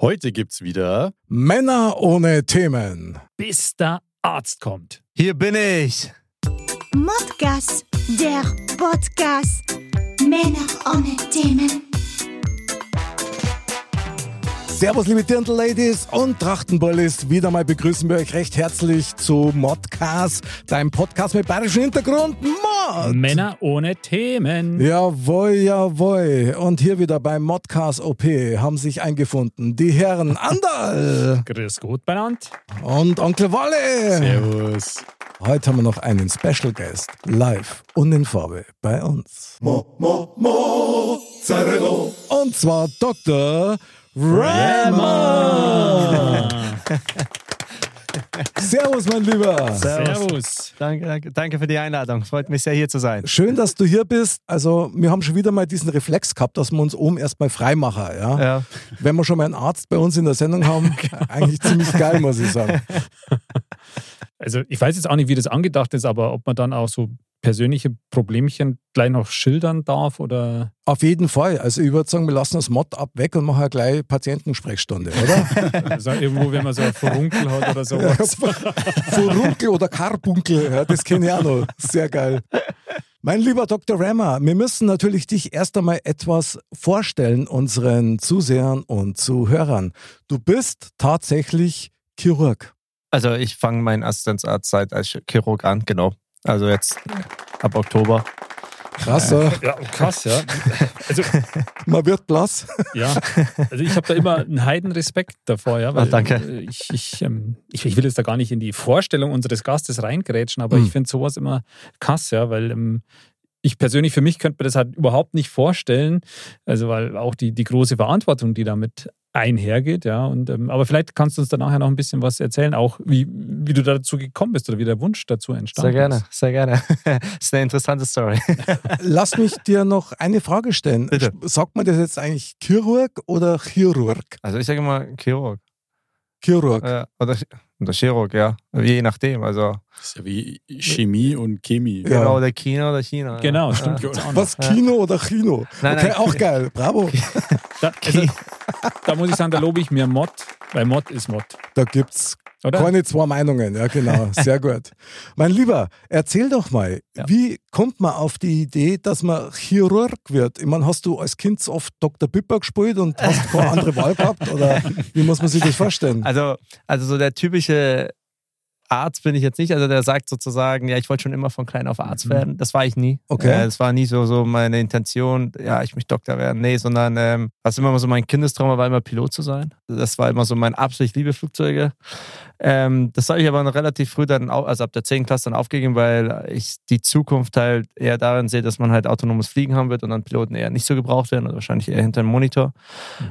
Heute gibt's wieder Männer ohne Themen. Bis der Arzt kommt. Hier bin ich. Modcast, der Podcast. Männer ohne Themen. Servus, liebe Dirndl-Ladies und Trachtenbullis. Wieder mal begrüßen wir euch recht herzlich zu Modcast, deinem Podcast mit bayerischem Hintergrund. Mod! Männer ohne Themen. Jawohl, jawohl. Und hier wieder beim Modcast OP haben sich eingefunden die Herren Andal Grüß Gott benannt. und Onkel Wolle. Servus. Heute haben wir noch einen Special Guest, live und in Farbe bei uns. Und zwar Dr. Rammer. Servus, mein Lieber. Servus. Danke, danke, danke für die Einladung. Freut mich sehr, hier zu sein. Schön, dass du hier bist. Also, wir haben schon wieder mal diesen Reflex gehabt, dass wir uns oben erstmal frei machen. Ja? Ja. Wenn wir schon mal einen Arzt bei uns in der Sendung haben, eigentlich ziemlich geil, muss ich sagen. Also ich weiß jetzt auch nicht, wie das angedacht ist, aber ob man dann auch so persönliche Problemchen gleich noch schildern darf oder Auf jeden Fall. Also, ich würde sagen, wir lassen das Mod ab weg und machen gleich Patientensprechstunde, oder? also irgendwo, wenn man so ein Furunkel hat oder sowas. Furunkel oder Karbunkel, ja, das kenne ich auch noch. Sehr geil. Mein lieber Dr. Rammer, wir müssen natürlich dich erst einmal etwas vorstellen, unseren Zusehern und Zuhörern. Du bist tatsächlich Chirurg. Also ich fange meinen Assistenzarztzeit als Chirurg an, genau. Also jetzt ab Oktober. Krass, ja. Ja, krass, ja. Also, man wird blass. ja. also ich habe da immer einen Heidenrespekt davor, ja. Weil, Ah, danke. äh, Ich, ich, ähm, ich, ich will jetzt da gar nicht in die Vorstellung unseres Gastes reingrätschen, aber Mhm. ich finde sowas immer krass, ja, weil ähm, ich persönlich für mich könnte mir das halt überhaupt nicht vorstellen. Also weil auch die, die große Verantwortung, die damit einhergeht, ja. Und, ähm, aber vielleicht kannst du uns da nachher noch ein bisschen was erzählen, auch wie, wie du dazu gekommen bist oder wie der Wunsch dazu entstanden Sehr gerne, ist. sehr gerne. Das ist eine interessante Story. Lass mich dir noch eine Frage stellen. Bitte. Sagt man das jetzt eigentlich Chirurg oder Chirurg? Also ich sage immer Chirurg. Chirurg. Äh, oder, oder Chirurg, ja. Je nachdem. Also Das ist ja wie Chemie und Chemie. Ja. genau, oder Kino oder China. Genau, ja. stimmt. Ja. Was, Kino oder Chino? Nein, okay, nein. auch geil. Bravo. Da, also, da muss ich sagen, da lobe ich mir Mod, weil Mod ist Mod. Da gibt's Oder? keine zwei Meinungen. Ja, genau. Sehr gut. Mein Lieber, erzähl doch mal, Ja. wie kommt man auf die Idee, dass man Chirurg wird? Ich meine, hast du als Kind so oft Dr. Pipper gespielt und hast keine andere Wahl gehabt? Oder wie muss man sich das vorstellen? Also, also so der typische Arzt bin ich jetzt nicht. Also der sagt sozusagen, ja, ich wollte schon immer von klein auf Arzt Mhm. werden. Das war ich nie. Okay. Äh, das war nie so, so meine Intention, ja, ich möchte Doktor werden. Nee, sondern ähm, was immer so mein Kindestraum war, immer Pilot zu sein. Das war immer so mein absolut ich liebe Flugzeuge. Ähm, das habe ich aber noch relativ früh dann, au- also ab der 10. Klasse dann aufgegeben, weil ich die Zukunft halt eher darin sehe, dass man halt autonomes Fliegen haben wird und dann Piloten eher nicht so gebraucht werden oder wahrscheinlich eher hinter dem Monitor.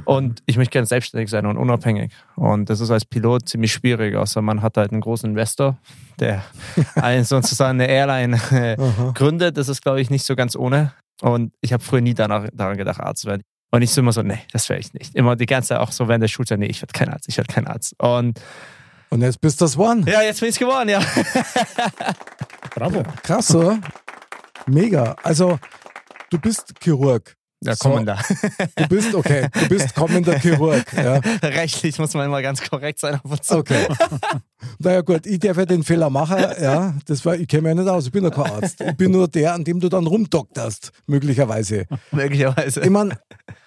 Und ich möchte gerne selbstständig sein und unabhängig. Und das ist als Pilot ziemlich schwierig, außer man hat halt einen großen Investor, der einen sozusagen eine Airline äh, gründet. Das ist, glaube ich, nicht so ganz ohne. Und ich habe früher nie danach, daran gedacht, Arzt zu werden. Und ich so immer so, nee, das wäre ich nicht. Immer die ganze Zeit auch so während der Schulzeit, nee, ich werde kein Arzt, ich werde kein Arzt. Und Und jetzt bist du das One. ja, jetzt bin ich geworden, ja. Bravo. Krass, oder? Mega. Also, du bist Chirurg. Ja, So. kommen da. Du bist, okay, du bist kommender Chirurg. Ja. Rechtlich muss man immer ganz korrekt sein auf und zu. Okay. Naja gut, ich darf ja den Fehler machen, ja. Das war, ich kenne mich ja nicht aus, ich bin ja kein Arzt. Ich bin nur der, an dem du dann rumdokterst, möglicherweise. Möglicherweise. Ich meine,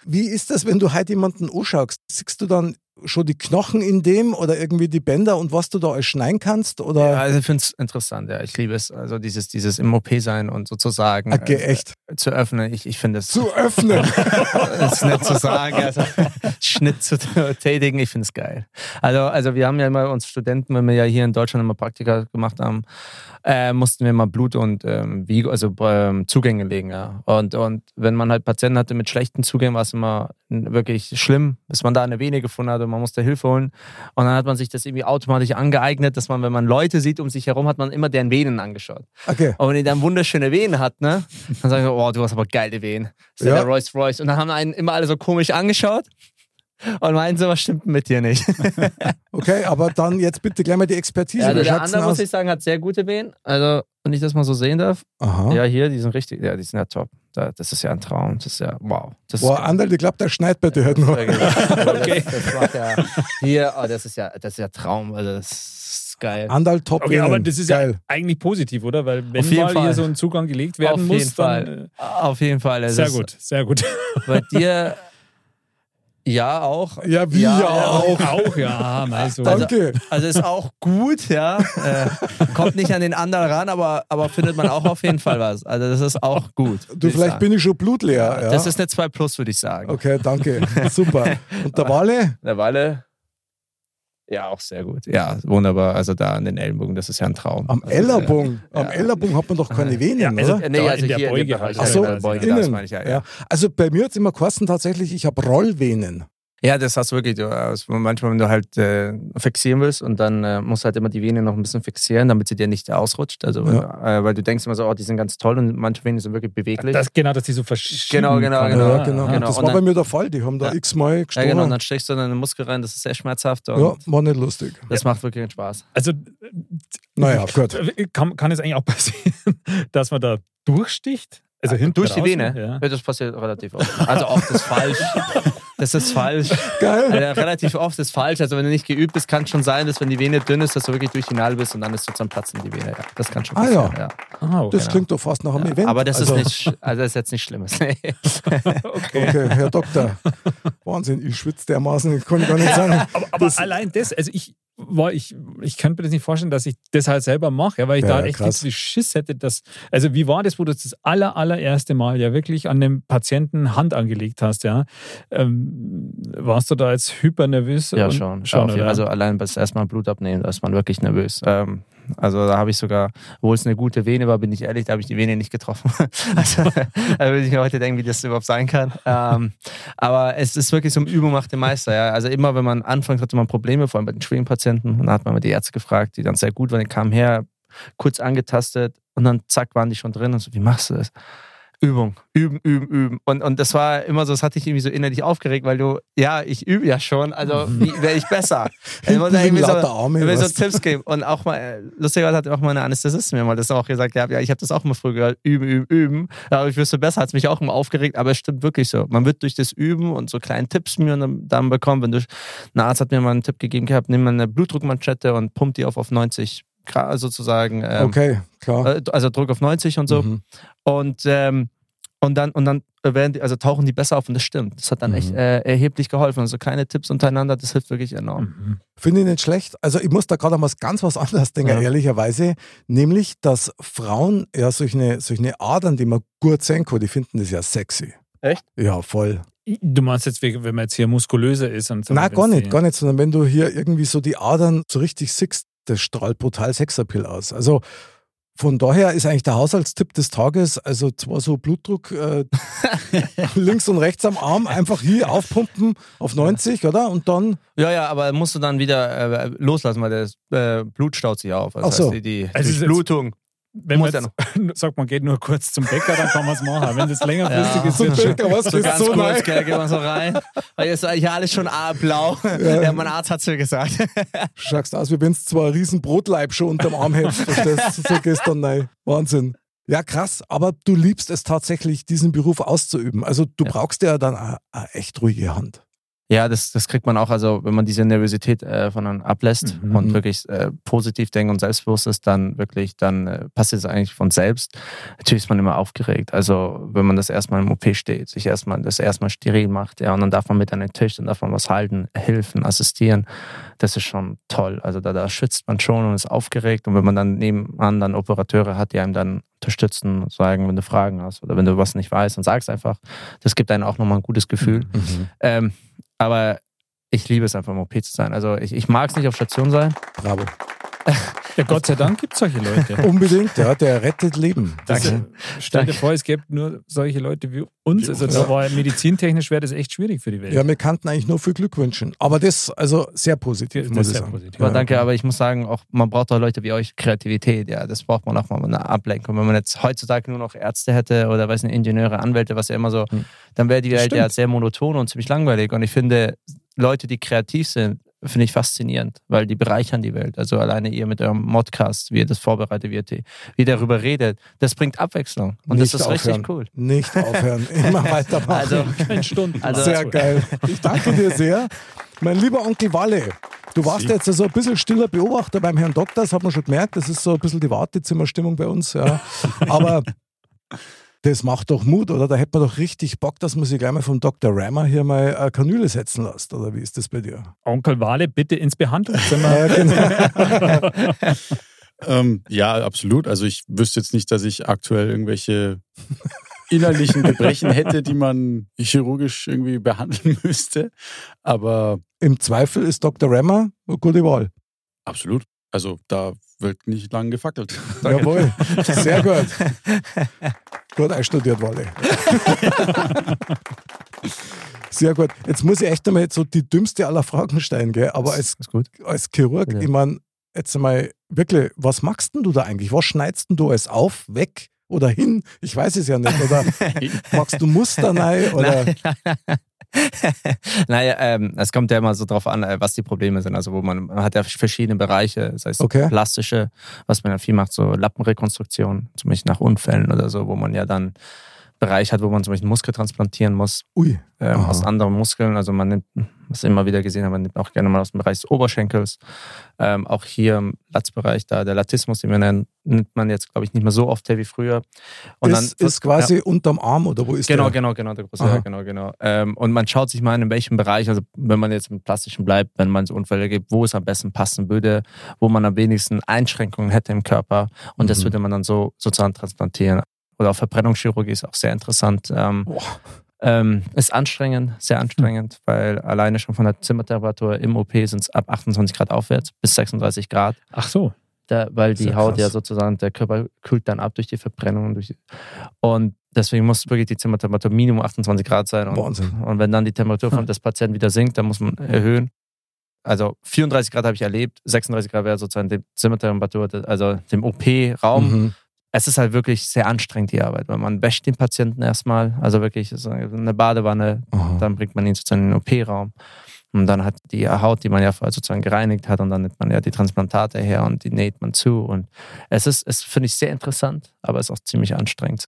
wie ist das, wenn du heute jemanden anschaust? Siehst du dann schon die Knochen in dem oder irgendwie die Bänder und was du da alles schneiden kannst? Ja, Oder also ich finde es interessant, ja. Ich liebe es. Also dieses, dieses im OP sein und sozusagen okay, äh, echt zu öffnen. Ich, ich finde es zu öffnen? ist nett zu sagen. Also, Schnitt zu tätigen, ich finde es geil. Also, also wir haben ja immer uns Studenten, wenn wir ja hier in Deutschland immer Praktika gemacht haben, äh, mussten wir mal Blut und ähm, Vigo, also ähm, Zugänge legen. Ja. Und, und wenn man halt Patienten hatte mit schlechten Zugängen, war es immer wirklich schlimm, bis man da eine Vene gefunden hat und man musste Hilfe holen. Und dann hat man sich das irgendwie automatisch angeeignet, dass man, wenn man Leute sieht um sich herum, hat man immer deren Venen angeschaut. Okay. Und wenn die dann wunderschöne Venen hat, ne, dann sagen wir, oh, du hast aber geile Venen. Das ist ja. Der Rolls Royce. Und dann haben einen immer alle so komisch angeschaut. Und meinen, sowas stimmt mit dir nicht. Okay, aber dann jetzt bitte gleich mal die Expertise. Ja, also der andere, muss ich sagen, hat sehr gute Venen. Also, wenn ich das mal so sehen darf. Aha. Ja, hier, die sind richtig, ja, die sind ja top. Da- Das ist ja ein Traum. Das ist ja, wow. Das Boah, ist Anderl, ich glaube, der schneit bei dir heute noch. okay. das, das macht ja, hier, oh, das ist ja, das ist ja Traum. Also, das ist geil. Andal top Okay, aber das ist ja Geil. eigentlich positiv, oder? Weil wenn mal Fall. hier so ein Zugang gelegt werden Auf muss, jeden Fall. dann Auf jeden Fall. äh, sehr gut, sehr gut. Bei dir, ja, auch. Ja, wie ja, auch. Auch, ja. Also- Danke. Also ist auch gut, ja. Äh, kommt nicht an den anderen ran, aber, aber findet man auch auf jeden Fall was. Also das ist auch gut. Du, ich vielleicht sagen. bin ich schon blutleer. Ja. Das ist eine 2 Plus, würde ich sagen. okay, danke. Super. Und der Wale? Der Walle, ja, auch sehr gut. Ja, wunderbar. Also da an den Ellenbogen, das ist ja ein Traum. Am also, Ellerbogen. ja. Am Ellerbogen hat man doch keine Venen, Ja, also- oder? Äh, nee, Da also in der hier Beuge in dem Bereich. halt. Ach so, ja, in der Beuge, das innen. meine ich ja. Ja. Ja, Also bei mir hat es immer kosten tatsächlich, ich habe Rollvenen. Ja das hast du wirklich. Du, also manchmal, wenn du halt äh, fixieren willst und dann äh, musst du halt immer die Vene noch ein bisschen fixieren, damit sie dir nicht ausrutscht. Also, äh, weil du denkst immer so, oh, die sind ganz toll und manche Venen sind wirklich beweglich. das, genau, dass die so verschieben Genau, genau, genau. ja, genau. genau. Das Und war dann- bei mir der Fall. Die haben da Ja. x-mal ja, gestochen. genau. Und dann steckst du dann in den Muskel rein, das ist sehr schmerzhaft und ja, war nicht lustig. das macht wirklich Spaß. Also Naja, gut. kann, kann es eigentlich auch passieren, dass man da durchsticht? Also hinten Durch die draußen? Vene? Ja. Ja, das passiert relativ oft. Also oft ist falsch. Das ist falsch. Geil. Also relativ oft ist falsch. Also wenn du nicht geübt bist, kann es schon sein, dass wenn die Vene dünn ist, dass du wirklich durch die Nadel bist und dann ist du zum Platzen die Vene. Ja, das kann schon Ah, ja. passieren. ja. Ah, okay. Das klingt doch fast nach einem Event. Aber das also, ist nicht, also das ist jetzt nicht Schlimmes. Okay. Okay, Herr Doktor. Wahnsinn, ich schwitze dermaßen, ich kann gar nicht sagen. Aber, aber allein das, also ich war, ich, ich könnte mir das nicht vorstellen, dass ich das halt selber mache, ja, weil ich Ja, da echt krass. viel Schiss hätte, dass, also wie war das, wo du das aller, allererste Mal ja wirklich an dem Patienten Hand angelegt hast, ja? Ähm, warst du da jetzt hypernervös? Ja, und- schon. schon oder? also allein beim ersten Mal Blut abnehmen, da ist man wirklich nervös. Ähm, also da habe ich sogar, obwohl es eine gute Vene war, bin ich ehrlich, da habe ich die Vene nicht getroffen. also da würde ich mir heute denken, wie das überhaupt sein kann. Ähm, aber es ist wirklich so eine Übung macht den Meister. Ja. Also immer, wenn man anfängt, hatte man Probleme, vor allem bei den schwierigen Patienten. Und dann hat man mal die Ärzte gefragt, die dann sehr gut waren, die kamen her, kurz angetastet und dann zack, waren die schon drin und so, wie machst du das? Übung, üben, üben, üben. Und, und das war immer so, das hatte ich irgendwie so innerlich aufgeregt, weil du, ja, ich übe ja schon, also wie wäre ich besser? Ich muss irgendwie so, Arme, will so? Tipps geben. Und auch mal, äh, lustigerweise hat auch meine Anästhesistin mir mal das auch gesagt, ja, ja ich habe das auch immer früher gehört, üben, üben, üben. Aber ich wüsste besser, hat es mich auch immer aufgeregt, aber es stimmt wirklich so. Man wird durch das Üben und so kleine Tipps mir dann, dann bekommen, wenn du, ein Arzt hat mir mal einen Tipp gegeben gehabt, nimm mal eine Blutdruckmanschette und pump die auf, auf 90 Grad sozusagen. Ähm, Okay, klar. äh, Also Druck auf 90 und so. Mhm. Und, ähm, und dann, und dann werden die, also tauchen die besser auf und das stimmt. Das hat dann Mhm. echt äh, erheblich geholfen. Also kleine Tipps untereinander, das hilft wirklich enorm. Mhm. Finde ich nicht schlecht. Also ich muss da gerade an was ganz was anderes denken, Ja. ehrlicherweise. Nämlich, dass Frauen ja solche, solche Adern, die man gut sehen kann, die finden das ja sexy. Echt? Ja, voll. Du meinst jetzt, wenn man jetzt hier muskulöser ist und so. Nein, gar nicht, gar nicht, sondern wenn du hier irgendwie so die Adern so richtig siehst, das strahlt brutal Sexappeal aus. Also von daher ist eigentlich der Haushaltstipp des Tages, also zwar so Blutdruck äh, links und rechts am Arm, einfach hier aufpumpen auf 90, oder? Und dann, Ja, ja, aber musst du dann wieder äh, loslassen, weil das äh, Blut staut sich auf. Das Ach so. heißt, die, die Also Durchblutung. Wenn man Muss ja jetzt, sagt, man geht nur kurz zum Bäcker, dann kann man es machen. Wenn das längerfristig Ja. ist, wird. Bäcker, was So ganz so kurz, gell, geht man so rein. Weil jetzt ist eigentlich alles schon blau. Ja. mein Arzt hat es mir gesagt. Schaust aus, wie wenn es zwar riesen Brotleib schon unterm Arm hättest, du? So gestern, nein. Wahnsinn. Ja, krass, aber du liebst es tatsächlich, diesen Beruf auszuüben. Also du Ja. brauchst ja dann eine, eine echt ruhige Hand. Ja, das, das kriegt man auch, also wenn man diese Nervosität äh, von dann ablässt Mhm. und wirklich äh, positiv denkt und selbstbewusst ist, dann wirklich, dann äh, passiert es eigentlich von selbst. Natürlich ist man immer aufgeregt. Also wenn man das erstmal im OP steht, sich erstmal das erstmal steril macht, ja, und dann darf man mit an den Tisch, dann darf man was halten, helfen, assistieren. Das ist schon toll. Also da, da schützt man schon und ist aufgeregt. Und wenn man dann nebenan dann Operateure hat, die einem dann unterstützen sagen, wenn du Fragen hast oder wenn du was nicht weißt, dann sag's einfach. Das gibt einem auch nochmal ein gutes Gefühl. Ähm, aber ich liebe es einfach im OP zu sein. Also ich, ich mag es nicht auf Station sein. Bravo. Ja, Gott sei Dank gibt es solche Leute. Unbedingt, ja, der rettet Leben. Danke. stell dir vor, es gäbe nur solche Leute wie uns. Also da war medizintechnisch wäre das echt schwierig für die Welt. Ja, wir kannten eigentlich nur viel Glück wünschen. Aber das, also sehr positiv, das muss ist ich sehr sagen. positiv. Aber Ja. danke, aber ich muss sagen, auch man braucht auch Leute wie euch Kreativität. Ja, das braucht man auch mal eine Ablenkung. Wenn man jetzt heutzutage nur noch Ärzte hätte oder weiß nicht, Ingenieure, Anwälte, was ja immer so, Hm. dann wäre die Welt ja sehr monoton und ziemlich langweilig. Und ich finde, Leute, die kreativ sind, finde ich faszinierend, weil die bereichern die Welt. Also alleine ihr mit eurem Modcast, wie ihr das vorbereitet, wie ihr, wie ihr darüber redet, das bringt Abwechslung. Und Nicht das ist aufhören. richtig cool. Nicht aufhören, immer weitermachen. Also, Kein Stunden. Also- Sehr geil. Ich danke dir sehr. Mein lieber Onkel Walle, du warst Sie. jetzt so ein bisschen stiller Beobachter beim Herrn Doktor, das hat man schon gemerkt. Das ist so ein bisschen die Wartezimmerstimmung bei uns. Ja. Aber das macht doch Mut, oder? Da hätte man doch richtig Bock, dass man sich gleich mal vom Dr. Rammer hier mal eine Kanüle setzen lässt. Oder wie ist das bei dir? Onkel Wale, bitte ins Behandlungszimmer. Ja, genau. Ähm, ja, absolut. Also ich wüsste jetzt nicht, dass ich aktuell irgendwelche innerlichen Gebrechen hätte, die man chirurgisch irgendwie behandeln müsste. Aber Im Zweifel ist Dr. Rammer eine gute Wahl. absolut. Also da wird nicht lang gefackelt. Jawohl, sehr gut. Gut einstudiert, Walle. Sehr gut. Jetzt muss ich echt einmal so die dümmste aller Fragen stellen, gell? aber als, ist gut. als Chirurg, Bitte. ich meine, jetzt einmal wirklich, was machst denn du da eigentlich? Was schneidest denn du alles auf, weg oder hin? Ich weiß es ja nicht. Oder machst du Muster rein? Oder? Nein, nein, nein. naja, ähm, es kommt ja immer so drauf an, äh, was die Probleme sind. Also wo man, man hat ja verschiedene Bereiche, das heißt Okay. plastische, was man ja viel macht, so Lappenrekonstruktion, zum Beispiel nach Unfällen oder so, wo man ja dann Bereich hat, wo man zum Beispiel einen Muskel transplantieren muss Ui. ähm, aus anderen Muskeln. Also man nimmt, was immer wieder gesehen habe, man nimmt auch gerne mal aus dem Bereich des Oberschenkels. Ähm, auch hier im Latzbereich, da der Latismus, den wir nennen, nimmt man jetzt, glaube ich, nicht mehr so oft her wie früher. das ist quasi unterm Arm oder wo ist Genau, der? genau, genau, der große, ja, genau, genau. Ähm, und man schaut sich mal an, in welchem Bereich, also wenn man jetzt im Plastischen bleibt, wenn man so Unfälle gibt, wo es am besten passen würde, wo man am wenigsten Einschränkungen hätte im Körper. Und das Mhm. würde man dann so sozusagen transplantieren. Oder auch Verbrennungschirurgie ist auch sehr interessant. Ähm, Boah. Ähm, ist anstrengend, sehr anstrengend, weil alleine schon von der Zimmertemperatur im OP sind es ab 28 Grad aufwärts bis 36 Grad. Ach so. Da, weil die Haut krass. ja sozusagen, der Körper kühlt dann ab durch die Verbrennung. und Durch und deswegen muss wirklich die Zimmertemperatur Minimum 28 Grad sein. Und, Wahnsinn. und wenn dann die Temperatur von des Patienten wieder sinkt, dann muss man erhöhen. Also 34 Grad habe ich erlebt, 36 Grad wäre sozusagen die Zimmertemperatur, also dem OP-Raum. Mhm. Es ist halt wirklich sehr anstrengend, die Arbeit, weil man wäscht den Patienten erstmal, also wirklich eine Badewanne, Aha. dann bringt man ihn sozusagen in den OP-Raum. Und dann hat die Haut, die man ja vorher sozusagen gereinigt hat, und dann nimmt man ja die Transplantate her und die näht man zu. Und es ist, es finde ich sehr interessant, aber es ist auch ziemlich anstrengend.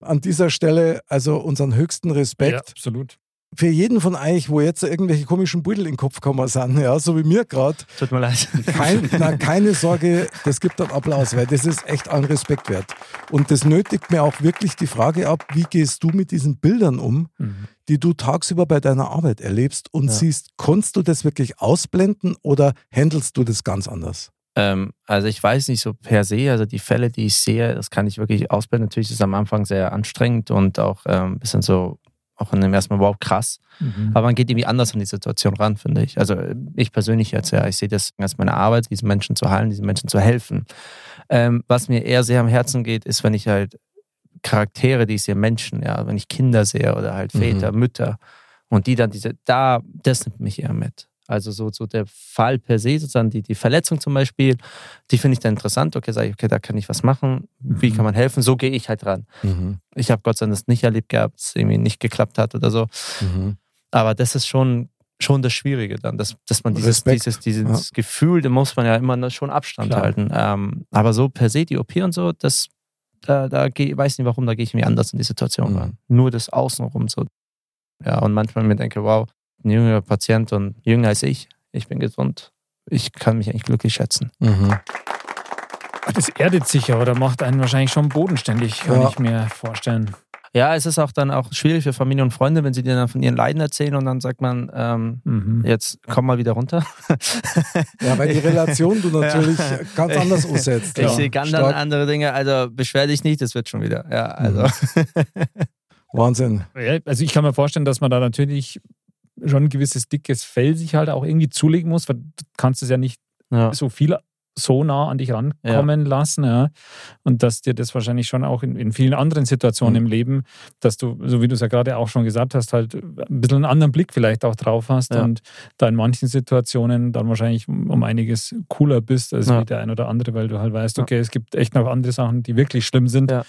An dieser Stelle also unseren höchsten Respekt. Ja, absolut. Für jeden von euch, wo jetzt irgendwelche komischen Beutel in den Kopf gekommen sind, ja, so wie mir gerade, Tut mir leid. kein, na, keine Sorge, das gibt einen Applaus, weil das ist echt allen Respekt wert. Und das nötigt mir auch wirklich die Frage ab, wie gehst du mit diesen Bildern um, Mhm. die du tagsüber bei deiner Arbeit erlebst und Ja. siehst, konntest du das wirklich ausblenden oder handelst du das ganz anders? Ähm, also ich weiß nicht so per se, also die Fälle, die ich sehe, das kann ich wirklich ausblenden. Natürlich ist es am Anfang sehr anstrengend und auch ähm, ein bisschen so, auch in dem ersten Mal, wow, krass. Mhm. Aber man geht irgendwie anders an die Situation ran, finde ich. Also ich persönlich jetzt, ja, ich sehe das als meine Arbeit, diesen Menschen zu heilen, diesen Menschen zu helfen. Ähm, was mir eher sehr am Herzen geht, ist, wenn ich halt Charaktere, die ich sehe, Menschen, ja, wenn ich Kinder sehe oder halt Mhm. Väter, Mütter und die dann diese, da, das nimmt mich eher mit. Also so, so der Fall per se, sozusagen die, die Verletzung zum Beispiel, die finde ich dann interessant. Okay, sage ich, okay, da kann ich was machen. Wie Mhm. kann man helfen? So gehe ich halt ran. Ich habe Gott sei Dank das nicht erlebt gehabt, dass es irgendwie nicht geklappt hat oder so. Aber das ist schon, schon das Schwierige dann, dass, dass man dieses, Respekt. dieses, dieses Gefühl, da muss man ja immer schon Abstand Klar. halten. Ähm, aber so per se, die OP und so, das, da, da geh, weiß nicht warum, da gehe ich mir anders in die Situation Mhm. ran. Nur das Außenrum so. Ja, und manchmal mir denke, wow, ein jüngerer Patient und jünger als ich, ich bin gesund. Ich kann mich eigentlich glücklich schätzen. Das erdet sich ja oder macht einen wahrscheinlich schon bodenständig, kann Ja. ich mir vorstellen. Ja, es ist auch dann auch schwierig für Familie und Freunde, wenn sie dir dann von ihren Leiden erzählen und dann sagt man, ähm, Mhm. jetzt komm mal wieder runter. Ja, weil die Relation du natürlich Ja. ganz anders umsetzt. Ich ja. sehe ganz Stark. andere Dinge, also beschwer dich nicht, das wird schon wieder. Ja, also. Wahnsinn. Ja, also ich kann mir vorstellen, dass man da natürlich schon ein gewisses dickes Fell sich halt auch irgendwie zulegen muss, weil du kannst es ja nicht Ja. so viel so nah an dich rankommen lassen. Ja. Und dass dir das wahrscheinlich schon auch in, in vielen anderen Situationen Mhm. im Leben, dass du, so wie du es ja gerade auch schon gesagt hast, halt ein bisschen einen anderen Blick vielleicht auch drauf hast Ja. und da in manchen Situationen dann wahrscheinlich um, einiges cooler bist als Ja. wie der ein oder andere, weil du halt weißt, Ja. okay, es gibt echt noch andere Sachen, die wirklich schlimm sind, Ja.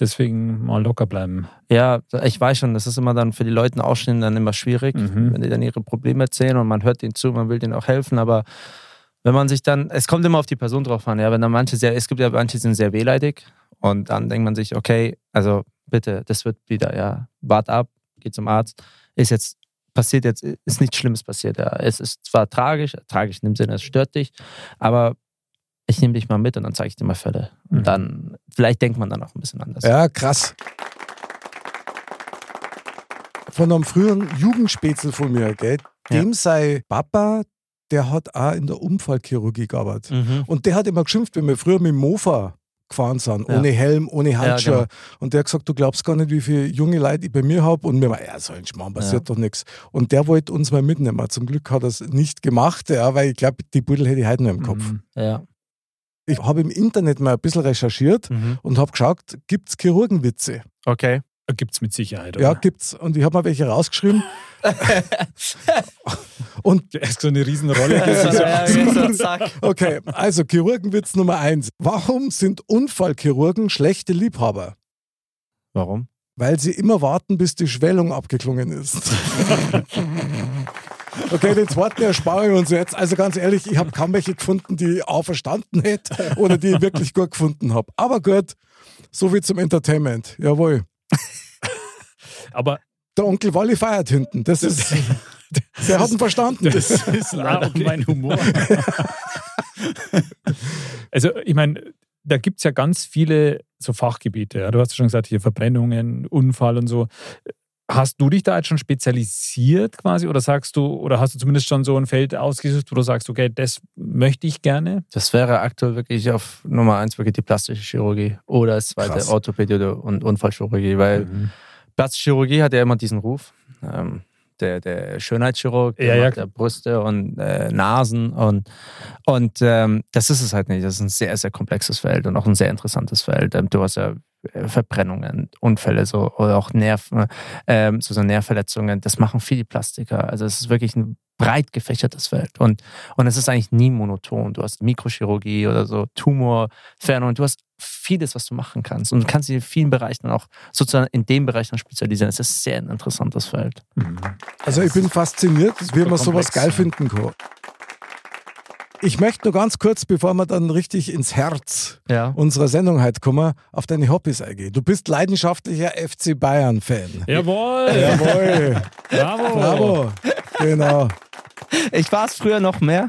Deswegen mal locker bleiben. Ja, ich weiß schon, das ist immer dann für die Leute Ausstehen dann immer schwierig, Mhm. wenn die dann ihre Probleme erzählen und man hört ihnen zu, man will denen auch helfen, aber wenn man sich dann, es kommt immer auf die Person drauf an, ja, wenn dann manche sehr, es gibt ja manche, die sind sehr wehleidig und dann denkt man sich, okay, also bitte, das wird wieder, ja, wart ab, geh zum Arzt, ist jetzt passiert jetzt, ist nichts Schlimmes passiert, ja, es ist zwar tragisch, tragisch in dem Sinne, es stört dich, aber ich nehme dich mal mit und dann zeige ich dir mal Fälle und Mhm. dann, vielleicht denkt man dann auch ein bisschen anders. Ja, krass. Von einem früheren Jugendspätzl von mir, gell? Ja. Dem sei Papa, der hat auch in der Unfallchirurgie gearbeitet. Mhm. Und der hat immer geschimpft, wenn wir früher mit dem Mofa gefahren sind, Ja. ohne Helm, ohne Handschuhe. genau. Und der hat gesagt, du glaubst gar nicht, wie viele junge Leute ich bei mir habe. Und wir waren, ja, so ein Schmarrn, passiert doch nichts. Und der wollte uns mal mitnehmen. Zum Glück hat er es nicht gemacht, ja, weil ich glaube, die Pudel hätte ich heute noch im Kopf. Mhm. Ja. Ich habe im Internet mal ein bisschen recherchiert Mhm. und habe geschaut, gibt es Chirurgenwitze? Okay. Gibt es mit Sicherheit. Ja, Oder? gibt's. Und ich habe mal welche rausgeschrieben. und Erst so eine Riesenrolle. Ja, so, zack. okay, also Chirurgenwitz Nummer eins. Warum sind Unfallchirurgen schlechte Liebhaber? Warum? Weil sie immer warten, bis die Schwellung abgeklungen ist. Okay, den zweiten erspare ich uns jetzt. Also ganz ehrlich, ich habe kaum welche gefunden, die ich auch verstanden hätte oder die ich wirklich gut gefunden habe. Aber gut, so viel zum Entertainment. Jawohl. Aber Der Onkel Wally feiert hinten. Das ist, der hat ihn verstanden. das ist leider mein Humor. also, ich meine, da gibt es ja ganz viele so Fachgebiete. Du hast schon gesagt, hier Verbrennungen, Unfall und so. Hast du dich da jetzt schon spezialisiert quasi oder sagst du, oder hast du zumindest schon so ein Feld ausgesucht, wo du sagst, okay, das möchte ich gerne? Das wäre aktuell wirklich auf Nummer eins wirklich die plastische Chirurgie oder das zweite Krass. Orthopädie und Unfallchirurgie, weil Mhm. Plastische Chirurgie hat ja immer diesen Ruf. Ähm, der, der Schönheitschirurg, der Ja, ja. ja Brüste und äh, Nasen und, und ähm, das ist es halt nicht. Das ist ein sehr, sehr komplexes Feld und auch ein sehr interessantes Feld. Ähm, du hast ja äh, Verbrennungen, Unfälle so, oder auch Nerv, ähm, so, so Nervverletzungen. Das machen viele Plastiker. Also es ist wirklich ein breit gefächertes Feld und, und es ist eigentlich nie monoton. Du hast Mikrochirurgie oder so, Tumorfernung. Du hast vieles, was du machen kannst und du kannst dich in vielen Bereichen dann auch sozusagen in dem Bereich dann spezialisieren. Es ist sehr ein interessantes Feld. Mhm. Also ich bin fasziniert, wie man sowas geil ja. finden kann. Ich möchte nur ganz kurz, bevor wir dann richtig ins Herz Ja. unserer Sendung heute kommen, auf deine Hobbys eingehen. Du bist leidenschaftlicher FC Bayern-Fan. Jawohl! Jawohl, Bravo! bravo. Genau. Ich war es früher noch mehr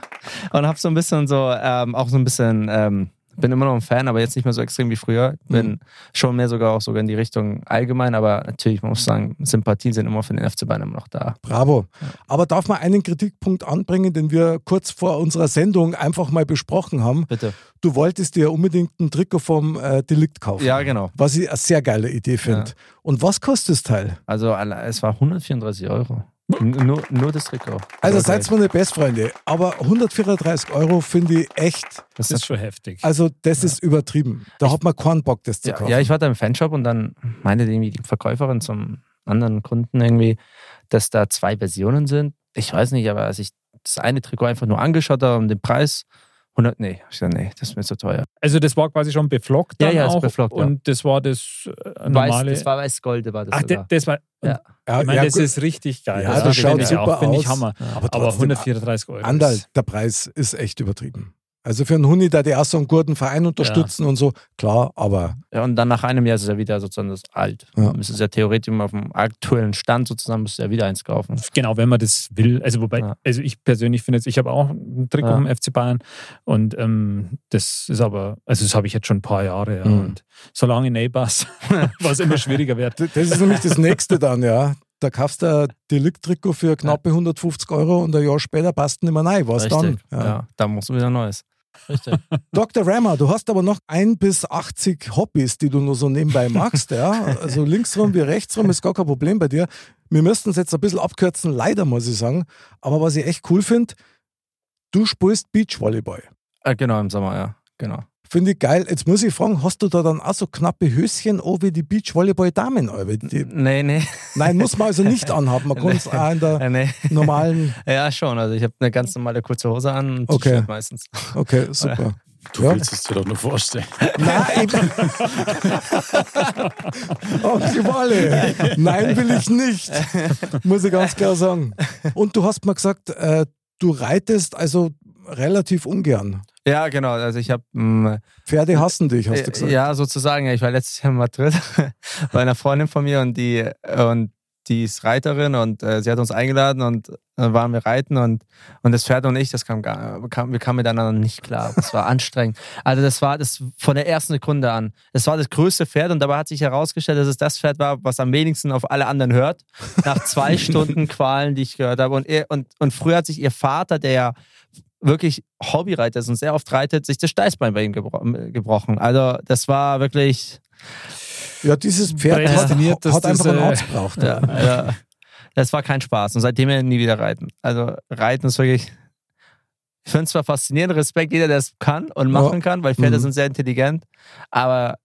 und habe so ein bisschen so, ähm, auch so ein bisschen, ähm, bin immer noch ein Fan, aber jetzt nicht mehr so extrem wie früher. Bin Mhm. schon mehr sogar auch sogar in die Richtung allgemein, aber natürlich, man muss sagen, Sympathien sind immer für den FC Bayern immer noch da. Bravo. Aber darf man einen Kritikpunkt anbringen, den wir kurz vor unserer Sendung einfach mal besprochen haben? Bitte. Du wolltest dir unbedingt ein Trikot vom äh, Delikt kaufen. Ja, genau. Was ich eine sehr geile Idee finde. Ja. Und was kostet das Teil? Also es war 134 Euro. Nur, nur das Trikot. Also seid meine Bestfreunde. Aber 134 Euro finde ich echt, Das ist schon heftig. also das ist übertrieben. Da hat man keinen Bock, das zu Ja, kaufen. ja, ich war da im Fanshop und dann meinte irgendwie die Verkäuferin zum anderen Kunden irgendwie, dass da zwei Versionen sind. Ich weiß nicht, aber als ich das eine Trikot einfach nur angeschaut habe um den Preis, 100, nee, ich dachte, nee, das ist mir zu teuer. Also das war quasi schon beflockt Ja, dann ja, ist auch beflockt, ja. und das war das äh, Weiß, normale. das war weiß-golde, war das Ach, sogar. das war. Ja. Ja, ich meine, ja, das gut. ist richtig geil. Ja, das das schaut super auch, aus. Hammer. aber, Aber trotzdem, 134 Euro. Andal, der Preis ist echt übertrieben. Also für einen Huni, da die auch so einen guten Verein unterstützen und so, klar, aber Ja, und dann nach einem Jahr ist es ja wieder sozusagen das alt. Ja. Es ist ja theoretisch auf dem aktuellen Stand sozusagen, müsst ihr ja wieder eins kaufen. Genau, wenn man das will. Also wobei, Ja. also ich persönlich finde jetzt, ich habe auch ein Trikot Ja. vom FC Bayern und ähm, das ist aber, also das habe ich jetzt schon ein paar Jahre. Ja, Mhm. Und solange Neibas, was immer schwieriger wird. das ist nämlich das nächste dann, ja. Da kaufst du ein Delikt-Trikot für knappe 150 Euro und ein Jahr später passt nicht mehr rein. Was Richtig. dann? Ja. Ja. da musst du wieder Neues. Richtig. Dr. Rammer, du hast aber noch ein bis 80 Hobbys, die du nur so nebenbei machst. ja? Also linksrum wie rechtsrum ist gar kein Problem bei dir. Wir müssten es jetzt ein bisschen abkürzen, leider muss ich sagen. Aber was ich echt cool finde, du spielst Beachvolleyball. äh, genau, im Sommer, ja. Genau. Finde ich geil. Jetzt muss ich fragen, hast du da dann auch so knappe Höschen oh, wie die Beachvolleyball-Damen? Die- Nee, nee. Nein, muss man also nicht anhaben. Man kann es auch in der nee. normalen. Ja, schon. Also ich habe eine ganz normale kurze Hose an und Okay. T-Shirt meistens. Okay, super. Du Ja. willst es dir doch nur vorstellen. Nein! Onkel Walle! Nein, will ich nicht. Muss ich ganz klar sagen. Und du hast mal gesagt, äh, du reitest also relativ ungern. Ja, genau. Also ich habe Pferde hassen dich, hast du gesagt. Ja, sozusagen. Ich war letztes Jahr in Madrid bei einer Freundin von mir und die und die ist Reiterin und äh, sie hat uns eingeladen und dann waren wir reiten und, und das Pferd und ich, das kam, gar- kam, wir kamen miteinander nicht klar. Das war anstrengend. Also das war das von der ersten Sekunde an. Das war das größte Pferd und dabei hat sich herausgestellt, dass es das Pferd war, was am wenigsten auf alle anderen hört. Nach zwei Stunden Qualen, die ich gehört habe. Und, er, und, und früher hat sich ihr Vater, der ja wirklich Hobbyreiter ist und sehr oft reitet, sich das Steißbein bei ihm gebro gebrochen. Also das war wirklich, Ja, dieses Pferd hat, hat einfach das, einen äh, Arzt braucht. ja, ja, das war kein Spaß. Und seitdem er nie wieder reiten. Also reiten ist wirklich, ich finde es zwar faszinierend, Respekt, jeder, der es kann und machen kann, weil Pferde Mhm. sind sehr intelligent, aber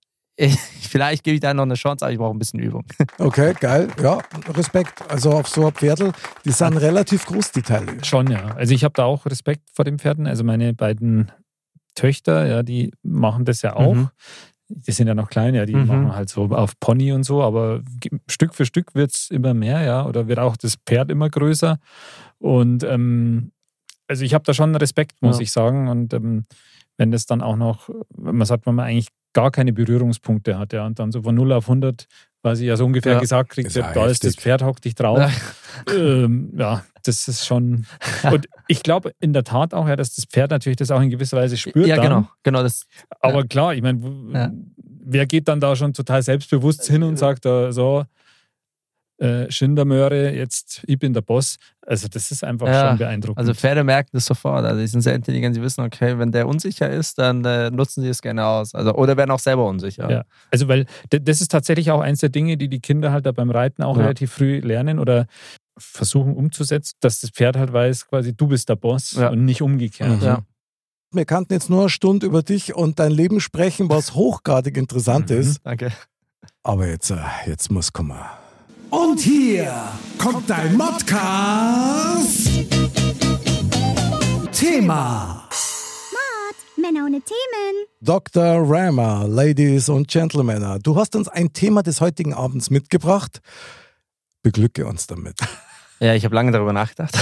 vielleicht gebe ich da noch eine Chance, aber ich brauche ein bisschen Übung. Okay, geil. Ja, Respekt. Also auf so ein Pferdl, die sind relativ groß, die Teile. Schon, ja. Also ich habe da auch Respekt vor den Pferden. Also meine beiden Töchter, ja, die machen das ja auch. Mhm. Die sind ja noch klein, ja, die Mhm. machen halt so auf Pony und so, aber Stück für Stück wird es immer mehr, ja, oder wird auch das Pferd immer größer. Und ähm, also ich habe da schon Respekt, muss Ja. ich sagen. Und ähm, wenn das dann auch noch, man sagt, wenn man eigentlich gar keine Berührungspunkte hat, ja, und dann so von 0 auf 100, was ich ja so ungefähr Ja. gesagt kriegt, ja da ist das. Pferd, hock dich drauf. ähm, ja, das ist schon. Und ich glaube in der Tat auch, ja, dass das Pferd natürlich das auch in gewisser Weise spürt. ja, dann. genau. genau das, Aber klar, ich meine, Ja. wer geht dann da schon total selbstbewusst hin und sagt, äh, so, äh, Schindermöhre, jetzt ich bin der Boss. Also das ist einfach Ja, schon beeindruckend. also Pferde merken das sofort. Also die sind sehr intelligent, sie wissen, okay, wenn der unsicher ist, dann äh, nutzen sie es gerne aus. Also, oder werden auch selber unsicher. Ja. Also, weil das ist tatsächlich auch eins der Dinge, die die Kinder halt da beim Reiten auch Ja. relativ früh lernen oder versuchen umzusetzen, dass das Pferd halt weiß, quasi du bist der Boss Ja. und nicht umgekehrt. Mhm. Ja. Wir kannten jetzt nur eine Stunde über dich und dein Leben sprechen, was hochgradig interessant Mhm. ist. Danke. Aber jetzt, äh, jetzt muss kommen. Und hier kommt dein Modcast. Thema. Männer ohne Themen. Dr. Rama, Ladies und Gentlemen, du hast uns ein Thema des heutigen Abends mitgebracht. Beglücke uns damit. Ja, ich habe lange darüber nachgedacht.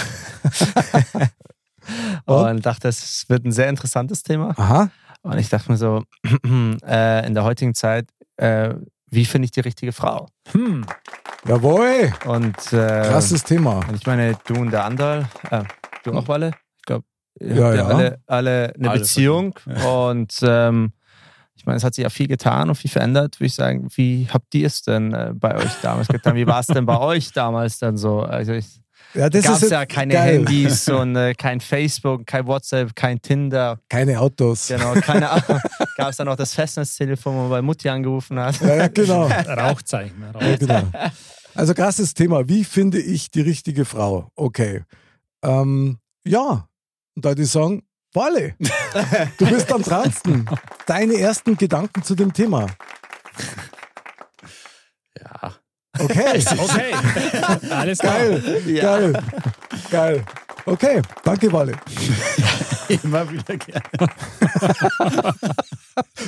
und dachte, es wird ein sehr interessantes Thema. Aha. Und ich dachte mir so, äh, in der heutigen Zeit, äh, wie finde ich die richtige Frau? Hm. Jawohl. Und, äh, Krasses Thema. und ich meine, du und der Andal, äh, du auch, Walle? Ich glaube, Ja, ja. alle, alle eine Alle Beziehung. Und ähm, ich meine, es hat sich ja viel getan und viel verändert, würde ich sagen. Wie habt ihr es denn äh, bei euch damals getan? Wie war es denn bei euch damals dann so? Also ich, Ja, das gab ist ja keine geil. Handys und äh, kein Facebook, kein WhatsApp, kein Tinder. Keine Autos. Genau, keine Ahnung. Gab es dann noch das Festnetztelefon, wo man bei Mutti angerufen hat? Ja, ja, genau. Rauchzeichen. Ja, Rauchzeichen. genau. Also krasses Thema. Wie finde ich die richtige Frau? Okay. Ähm, ja, und da würde ich sagen, Walle, du bist am dransten. Deine ersten Gedanken zu dem Thema. Ja. Okay, Okay, alles klar. geil, geil, geil. Okay, danke, Walle. Immer wieder gerne.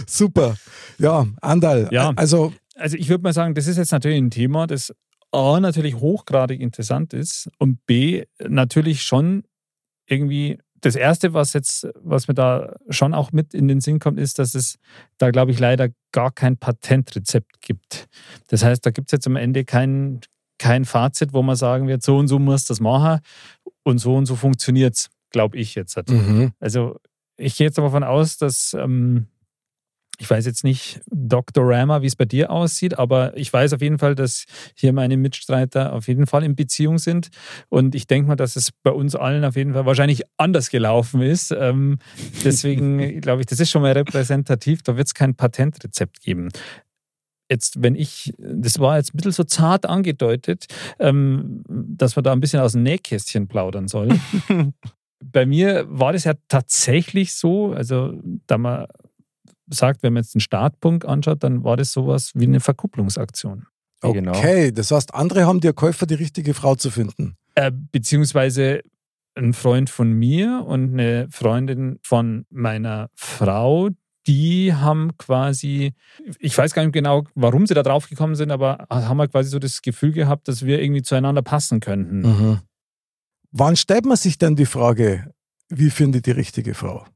Super. Ja, Andal. Ja. Also, Also ich würde mal sagen, das ist jetzt natürlich ein Thema, das A natürlich hochgradig interessant ist und B natürlich schon irgendwie das erste, was jetzt, was mir da schon auch mit in den Sinn kommt, ist, dass es da, glaube ich, leider gar kein Patentrezept gibt. Das heißt, da gibt es jetzt am Ende kein, kein Fazit, wo man sagen wird, so und so muss das machen und so und so funktioniert es, glaube ich jetzt. mhm. Also ich gehe jetzt aber davon aus, dass ähm, ich weiß jetzt nicht, Dr. Rama, wie es bei dir aussieht, aber ich weiß auf jeden Fall, dass hier meine Mitstreiter auf jeden Fall in Beziehung sind. Und ich denke mal, dass es bei uns allen auf jeden Fall wahrscheinlich anders gelaufen ist. Ähm, deswegen glaube ich, das ist schon mal repräsentativ. Da wird es kein Patentrezept geben. Jetzt, wenn ich, das war jetzt ein bisschen so zart angedeutet, ähm, dass man da ein bisschen aus dem Nähkästchen plaudern soll. Bei mir war das ja tatsächlich so, also da man sagt, wenn man jetzt den Startpunkt anschaut, dann war das sowas wie eine Verkupplungsaktion. Genau. okay. Das heißt, andere haben dir geholfen, die richtige Frau zu finden. Äh, beziehungsweise ein Freund von mir und eine Freundin von meiner Frau, die haben quasi, ich weiß gar nicht genau, warum sie da drauf gekommen sind, aber haben halt quasi so das Gefühl gehabt, dass wir irgendwie zueinander passen könnten. Mhm. Wann stellt man sich denn die Frage, wie finde die richtige Frau?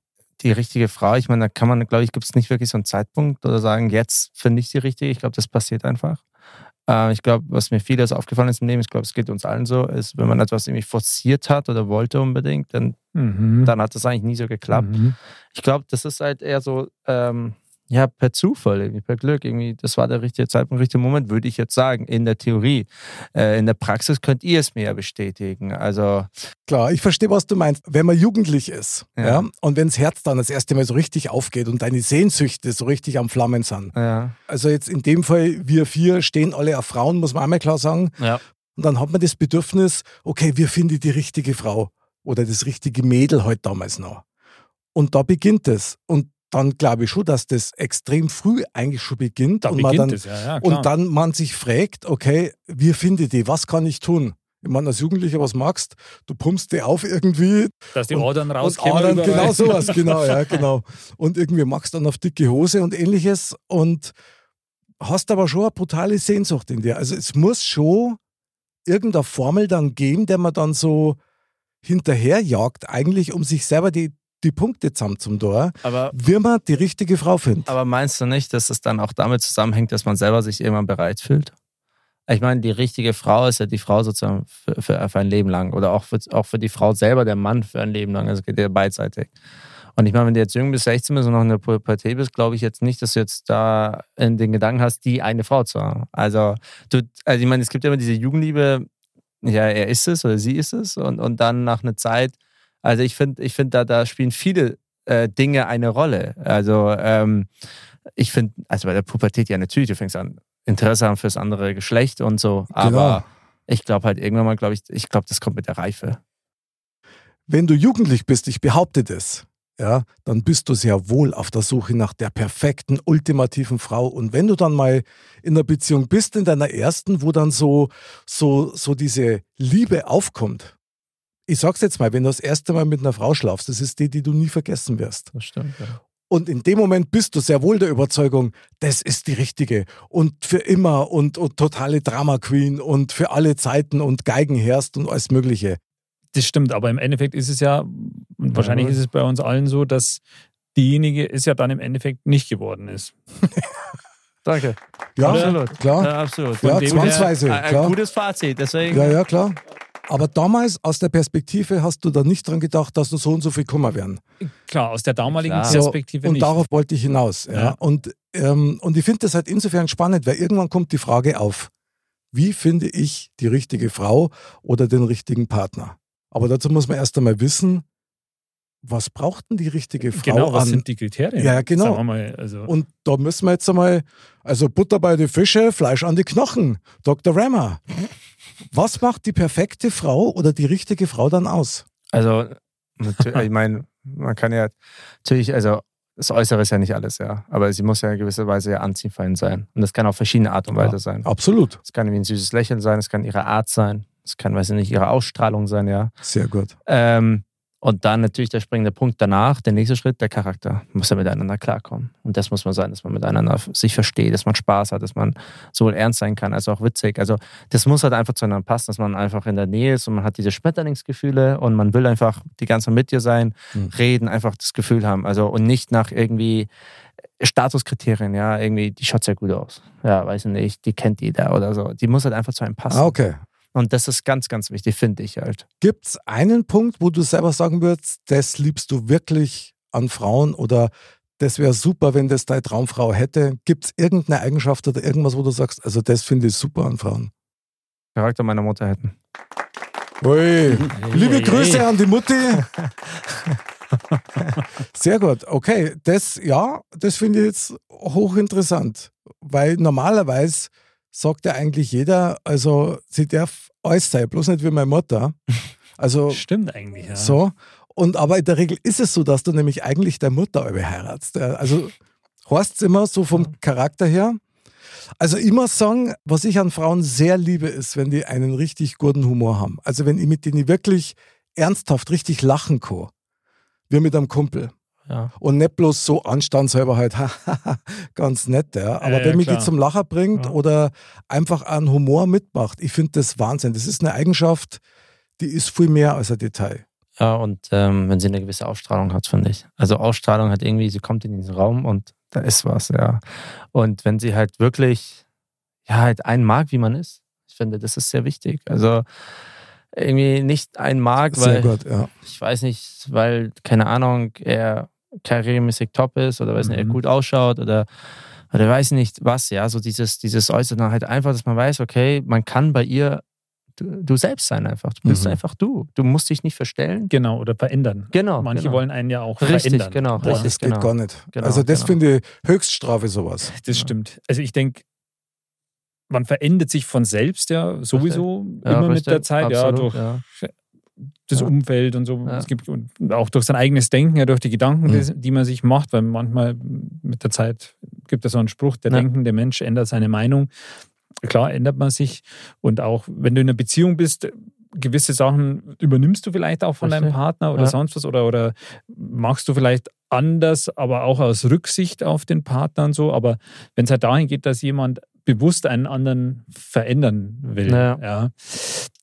Die richtige Frau, ich meine, da kann man, glaube ich, gibt es nicht wirklich so einen Zeitpunkt oder sagen, jetzt finde ich die richtige. Ich glaube, das passiert einfach. Äh, ich glaube, was mir vieles aufgefallen ist im Leben, ich glaube, es geht uns allen so, ist, wenn man etwas irgendwie forciert hat oder wollte unbedingt, dann, Mhm. dann hat das eigentlich nie so geklappt. Mhm. Ich glaube, das ist halt eher so, ähm, ja, per Zufall, irgendwie, per Glück, irgendwie, das war der richtige Zeitpunkt, richtige Moment, würde ich jetzt sagen, in der Theorie. Äh, in der Praxis könnt ihr es mir ja bestätigen. Also, Klar, ich verstehe, was du meinst. Wenn man jugendlich ist ja. Ja. und wenn das Herz dann das erste Mal so richtig aufgeht und deine Sehnsüchte so richtig am Flammen sind. ja. Also jetzt in dem Fall, wir vier stehen alle auf Frauen, muss man einmal klar sagen. Ja. Und dann hat man das Bedürfnis, okay, wir finden die richtige Frau oder das richtige Mädel halt damals noch. Und da beginnt es. Und dann glaube ich schon, dass das extrem früh eigentlich schon beginnt. Da und man beginnt dann, es, ja, ja. Und dann man sich fragt, okay, wie finde ich die? Was kann ich tun? Ich meine, als Jugendlicher, was magst du? pumpst die auf irgendwie. Dass die Adern rauskommen. Adern, genau sowas, genau, ja, genau. Und irgendwie magst dann auf dicke Hose und ähnliches und hast aber schon eine brutale Sehnsucht in dir. Also es muss schon irgendeine Formel dann geben, der man dann so hinterherjagt, eigentlich, um sich selber die, die Punkte zusammen zum Tor, Aber, wie man die richtige Frau findet. aber meinst du nicht, dass es dann auch damit zusammenhängt, dass man selber sich irgendwann bereit fühlt? Ich meine, die richtige Frau ist ja die Frau sozusagen für, für, für ein Leben lang. Oder auch für, auch für die Frau selber, der Mann für ein Leben lang. Also geht ja beidseitig. Und ich meine, wenn du jetzt jung bis 16 bist und noch in der Pubertät bist, glaube ich jetzt nicht, dass du jetzt da in den Gedanken hast, die eine Frau zu haben. Also, du, also ich meine, es gibt ja immer diese Jugendliebe, ja, er ist es oder sie ist es. Und, und dann nach einer Zeit, also ich finde, ich find, da, da spielen viele äh, Dinge eine Rolle. Also ähm, ich finde, also bei der Pubertät ja natürlich, du fängst an, Interesse haben fürs andere Geschlecht und so. Aber Genau. ich glaube halt irgendwann mal, glaube ich, ich glaube, das kommt mit der Reife. Wenn du jugendlich bist, ich behaupte das, ja, dann bist du sehr wohl auf der Suche nach der perfekten, ultimativen Frau. Und wenn du dann mal in einer Beziehung bist, in deiner ersten, wo dann so, so, so diese Liebe aufkommt. Ich sag's jetzt mal, wenn du das erste Mal mit einer Frau schlafst, das ist die, die du nie vergessen wirst. Das stimmt. Ja. Und in dem Moment bist du sehr wohl der Überzeugung, das ist die richtige. Und für immer und, und totale Drama Queen und für alle Zeiten und Geigenherst und alles Mögliche. Das stimmt, aber im Endeffekt ist es ja, und wahrscheinlich ist es bei uns allen so, dass diejenige es ja dann im Endeffekt nicht geworden ist. Danke. Ja, absolut. klar. Ja, absolut. Ja, zwangsweise, her, ein, klar. ein gutes Fazit. Deswegen. Ja, ja, klar. Aber damals aus der Perspektive hast du da nicht dran gedacht, dass du so und so viel Kummer werden. Klar, aus der damaligen Klar. Perspektive und nicht. darauf wollte ich hinaus. Ja. Ja. Und, ähm, und ich finde das halt insofern spannend, weil irgendwann kommt die Frage auf, wie finde ich die richtige Frau oder den richtigen Partner? Aber dazu muss man erst einmal wissen, was braucht denn die richtige Frau genau, was an? sind die Kriterien? Ja, genau. Sagen wir mal, also, Und da müssen wir jetzt einmal, also Butter bei die Fische, Fleisch an die Knochen. Dr. Rammer, was macht die perfekte Frau oder die richtige Frau dann aus? Also, natürlich, ich meine, man kann ja natürlich, also das Äußere ist ja nicht alles, ja. Aber sie muss ja in gewisser Weise ja anziehend sein. Und das kann auf verschiedene Art und Weise sein. Absolut. Es kann wie ein süßes Lächeln sein, es kann ihre Art sein, es kann, weiß ich nicht, ihre Ausstrahlung sein, ja. Sehr gut. Ähm, und dann natürlich der springende Punkt danach, der nächste Schritt, der Charakter. Man muss ja miteinander klarkommen. Und das muss man sein, dass man miteinander sich versteht, dass man Spaß hat, dass man sowohl ernst sein kann als auch witzig. Also das muss halt einfach zueinander passen, dass man einfach in der Nähe ist und man hat diese Schmetterlingsgefühle und man will einfach die ganze Zeit mit dir sein, Mhm. reden, einfach das Gefühl haben. Also und nicht nach irgendwie Statuskriterien, ja, irgendwie, die schaut sehr gut aus. Ja, weiß ich nicht, die kennt jeder oder so. Die muss halt einfach zu einem passen. Ah, okay. Und das ist ganz, ganz wichtig, finde ich halt. Gibt es einen Punkt, wo du selber sagen würdest, das liebst du wirklich an Frauen oder das wäre super, wenn das deine Traumfrau hätte? Gibt es irgendeine Eigenschaft oder irgendwas, wo du sagst, also das finde ich super an Frauen? Charakter meiner Mutter hätten. Ui. Liebe Grüße an die Mutti. Sehr gut. Okay, das, ja, das finde ich jetzt hochinteressant, weil normalerweise sagt ja eigentlich jeder, also sie darf alles sein, bloß nicht wie meine Mutter. Also stimmt eigentlich, ja. so. Und aber in der Regel ist es so, dass du nämlich eigentlich der Mutter heiratst. Also heißt immer so vom Charakter her. Also muss sagen, was ich an Frauen sehr liebe, ist, wenn die einen richtig guten Humor haben. Also wenn ich mit denen wirklich ernsthaft richtig lachen kann. Wie mit einem Kumpel. Ja. Und nicht bloß so anstandshalber halt, ganz nett, ja. Aber ja, wenn mich die klar. zum Lachen bringt Ja. oder einfach einen Humor mitmacht, ich finde das Wahnsinn. Das ist eine Eigenschaft, die ist viel mehr als ein Detail. Ja, und ähm, wenn sie eine gewisse Ausstrahlung hat, finde ich. Also Ausstrahlung hat irgendwie, sie kommt in diesen Raum und da ist was, ja. Und wenn sie halt wirklich, ja, halt einen mag, wie man ist, ich finde, das ist sehr wichtig. Also irgendwie nicht einen mag, weil, gut, ja. ich weiß nicht, weil, keine Ahnung, er karrieremäßig top ist oder weiß nicht, er Mhm. gut ausschaut oder oder weiß nicht was, ja, so dieses, dieses Äußere halt einfach, dass man weiß, okay, man kann bei ihr du, du selbst sein einfach. Du bist Mhm. einfach du. Du musst dich nicht verstellen. Genau, oder verändern. Genau. Manche genau. wollen einen ja auch Richtig, verändern. genau, Boah, richtig. das geht genau. gar nicht. Genau, also das genau. finde ich Höchststrafe sowas. Das stimmt. Also ich denke, man verändert sich von selbst ja sowieso Ja, immer mit richtig, der Zeit, ja, absolut, durch ja. Das Ja. Umfeld und so. Ja. Es gibt und auch durch sein eigenes Denken, ja, durch die Gedanken, Mhm. die, man sich macht, weil manchmal mit der Zeit gibt es so einen Spruch, der Ja. denkende Mensch ändert seine Meinung. Klar ändert man sich und auch wenn du in einer Beziehung bist, gewisse Sachen übernimmst du vielleicht auch von deinem Richtig. Partner oder Ja. sonst was oder, oder machst du vielleicht anders, aber auch aus Rücksicht auf den Partner und so. Aber wenn es halt dahin geht, dass jemand bewusst einen anderen verändern will, Ja. ja,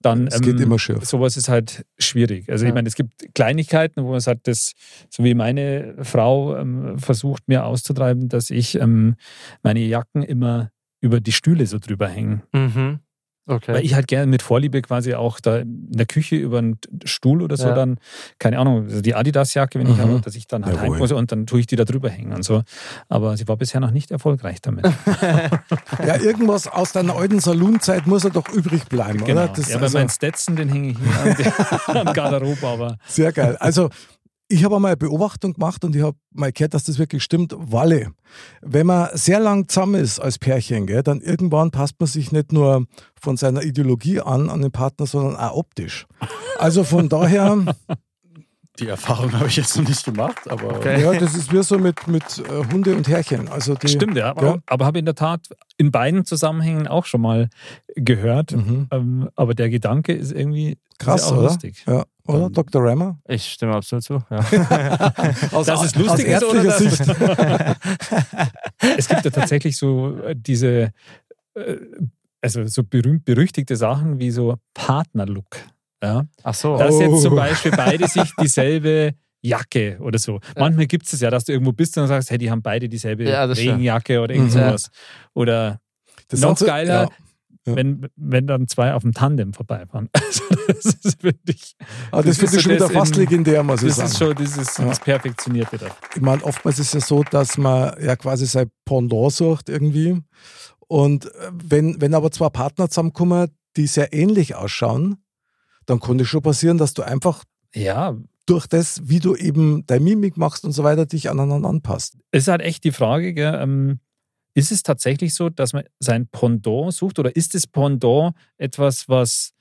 dann Es geht ähm, immer schief. sowas ist halt schwierig. Also ich Ja. meine, es gibt Kleinigkeiten, wo man sagt, das, so wie meine Frau ähm, versucht mir auszutreiben, dass ich ähm, meine Jacken immer über die Stühle so drüber hänge. Mhm. Okay. Weil ich halt gerne mit Vorliebe quasi auch da in der Küche über einen Stuhl oder so Ja. dann, keine Ahnung, also die Adidas-Jacke, wenn ich Mhm. habe, dass ich dann halt Jawohl. heim muss und dann tue ich die da drüber hängen und so. Aber sie war bisher noch nicht erfolgreich damit. Ja, irgendwas aus deiner alten Saloonzeit muss er doch übrig bleiben, oder? Das, ja, bei also, meinen Stetson, den hänge ich hier an Garderobe, aber sehr geil. Also, ich habe einmal eine Beobachtung gemacht und ich habe mal gehört, dass das wirklich stimmt. Walle, wenn man sehr lang zusammen ist als Pärchen, gell, dann irgendwann passt man sich nicht nur von seiner Ideologie an, an den Partner, sondern auch optisch. Also von daher, Die Erfahrung habe ich jetzt noch nicht gemacht, aber Okay. ja, das ist wie so mit, mit äh, Hunde und Herrchen. Also die, Stimmt, ja. Aber, Ja. aber habe in der Tat in beiden Zusammenhängen auch schon mal gehört. Mhm. Ähm, aber der Gedanke ist irgendwie Krass, ist ja oder? lustig. Ja, oder, Ähm, Dr. Rammer? Ich stimme absolut zu. Ja. Aus, Dass es lustig aus ist oder ärztlicher dass- Sicht. Es gibt ja tatsächlich so äh, diese, äh, also so berühmt berüchtigte Sachen wie so Partnerlook. Ja? Ach so. Dass Oh. jetzt zum Beispiel beide sich dieselbe Jacke oder so. Manchmal gibt es es ja, dass du irgendwo bist und sagst, hey, die haben beide dieselbe Ja, das stimmt. Regenjacke oder irgend Mhm. sowas. Oder Das noch so- geiler, ja. Ja. wenn, wenn dann zwei auf dem Tandem vorbeifahren. Also das ist wirklich, Aber das, Das finde ist ich schon wieder das fast in- legendär, muss ich das sagen. ist schon dieses, Ja. das Perfektionierte da. ich meine, oftmals ist es ja so, dass man ja quasi sein Pendant sucht irgendwie. Und äh, wenn, wenn aber zwei Partner zusammenkommen, die sehr ähnlich ausschauen, dann kann es schon passieren, dass du einfach Ja, durch das, wie du eben deine Mimik machst und so weiter, dich aneinander anpasst. es ist halt echt die Frage, gell, ähm, ist es tatsächlich so, dass man sein Pendant sucht oder ist das Pendant etwas, was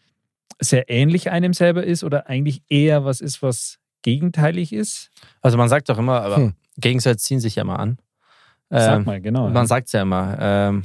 sehr ähnlich einem selber ist oder eigentlich eher was ist, was gegenteilig ist? Also man sagt doch immer, aber Hm. Gegensätze ziehen sich ja immer an. Sag Ähm, mal, genau. Man sagt es ja immer. Ähm,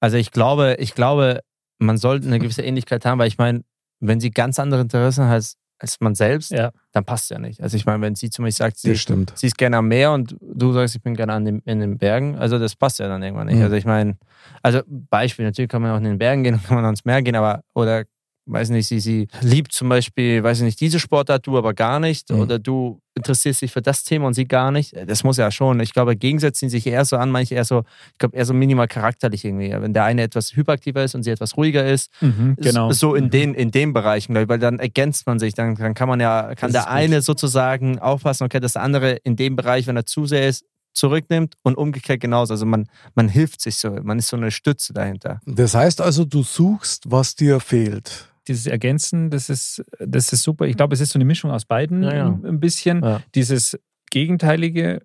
also ich glaube, ich glaube, man sollte eine gewisse Ähnlichkeit haben, weil ich meine, wenn sie ganz andere Interessen hat als, man selbst, Ja. dann passt ja nicht. Also ich meine, wenn sie zum Beispiel sagt, sie, sie ist gerne am Meer und du sagst, ich bin gerne an dem, in den Bergen, also das passt ja dann irgendwann nicht. Mhm. Also ich meine, also Beispiel, natürlich kann man auch in den Bergen gehen und kann man ans Meer gehen, aber oder weiß nicht, sie, sie liebt zum Beispiel, weiß ich nicht, diese Sportart, du aber gar nicht, Mhm. oder du interessierst dich für das Thema und sie gar nicht. Das muss ja schon. Ich glaube, Gegensätze ziehen sich eher so an, manche eher so, ich glaube, eher so minimal charakterlich irgendwie. Wenn der eine etwas hyperaktiver ist und sie etwas ruhiger ist, Mhm, genau. so in den, in den Bereichen, glaube ich, weil dann ergänzt man sich, dann, dann kann man ja, kann Das der gut. eine sozusagen aufpassen, okay, dass der andere in dem Bereich, wenn er zu sehr ist, zurücknimmt und umgekehrt genauso. Also man, man hilft sich so, man ist so eine Stütze dahinter. Das heißt also, du suchst, was dir fehlt. Dieses Ergänzen, das ist, das ist super. Ich glaube, es ist so eine Mischung aus beiden Ja, ja. ein- bisschen. Ja. Dieses Gegenteilige,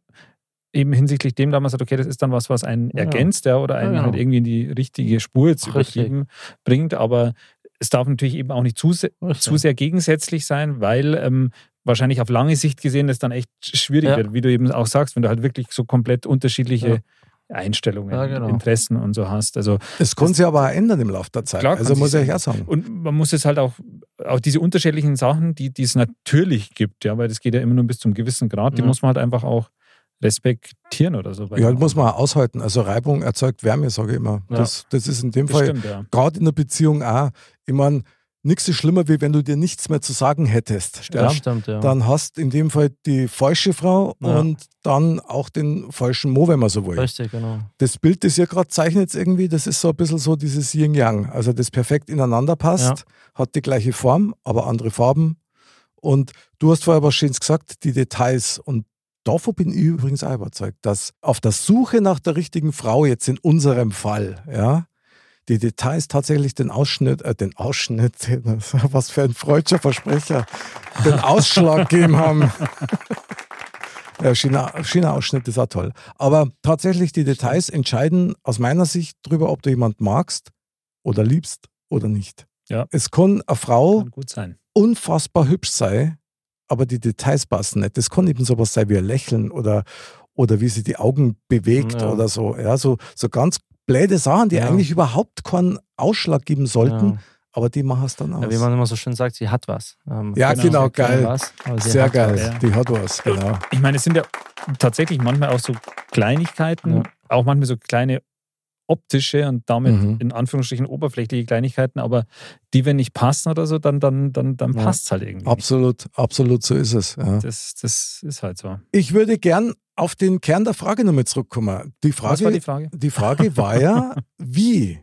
eben hinsichtlich dem, da man sagt, okay, das ist dann was, was einen ergänzt ja, oder einen halt irgendwie in die richtige Spur jetzt übertrieben bringt. Aber es darf natürlich eben auch nicht zu, se- zu sehr gegensätzlich sein, weil ähm, wahrscheinlich auf lange Sicht gesehen das dann echt schwierig wird, wie du eben auch sagst, wenn du halt wirklich so komplett unterschiedliche. Einstellungen, Ja, genau. Interessen und so hast. Also Das kann sich aber auch ändern im Laufe der Zeit. Klar also muss ich auch sagen. Und man muss es halt auch, auch diese unterschiedlichen Sachen, die, die es natürlich gibt, ja, weil das geht ja immer nur bis zum gewissen Grad, die Ja. muss man halt einfach auch respektieren oder so. Ja, das muss man auch aushalten. Also Reibung erzeugt Wärme, sage ich immer. Ja. Das, das ist in dem das Fall ja. gerade in der Beziehung auch. Ich meine, nichts ist schlimmer, wie wenn du dir nichts mehr zu sagen hättest. Das Ja? stimmt, ja. Dann hast in dem Fall die falsche Frau Ja. und dann auch den falschen Mo, wenn man so will. Richtig, genau. Das Bild, das ihr gerade zeichnet, irgendwie, das ist so ein bisschen so dieses Yin-Yang. Also das perfekt ineinander passt, hat die gleiche Form, aber andere Farben. Und du hast vorher was Schönes gesagt, die Details. Und davon bin ich übrigens auch überzeugt, dass auf der Suche nach der richtigen Frau jetzt in unserem Fall, ja, die Details tatsächlich den Ausschnitt, äh, den Ausschnitt, was für ein freudscher Versprecher, den Ausschlag gegeben haben. Ja, schöner, schöner Ausschnitt ist auch toll. Aber tatsächlich die Details entscheiden aus meiner Sicht darüber, ob du jemanden magst oder liebst oder nicht. Ja. Es kann eine Frau Kann unfassbar hübsch sein, aber die Details passen nicht. Das kann eben sowas sein wie ein Lächeln oder, oder wie sie die Augen bewegt Ja. oder so. Ja, so, so ganz blöde Sachen, die Ja. eigentlich überhaupt keinen Ausschlag geben sollten, Ja. aber die machen es dann aus. Ja, wie man immer so schön sagt, sie hat was. Ähm, Ja, genau, kein geil. Was, Sehr geil. Was. ja. Die hat was, genau. Ich meine, es sind ja tatsächlich manchmal auch so Kleinigkeiten, Ja. auch manchmal so kleine optische und damit Mhm. in Anführungsstrichen oberflächliche Kleinigkeiten, aber die, wenn nicht passen oder so, dann, dann, dann, dann Ja. passt es halt irgendwie. Absolut, absolut so ist es. Ja. Das, das ist halt so. Ich würde gern auf den Kern der Frage nochmal zurückkommen. Die Frage, Was war die Frage? die Frage war ja, wie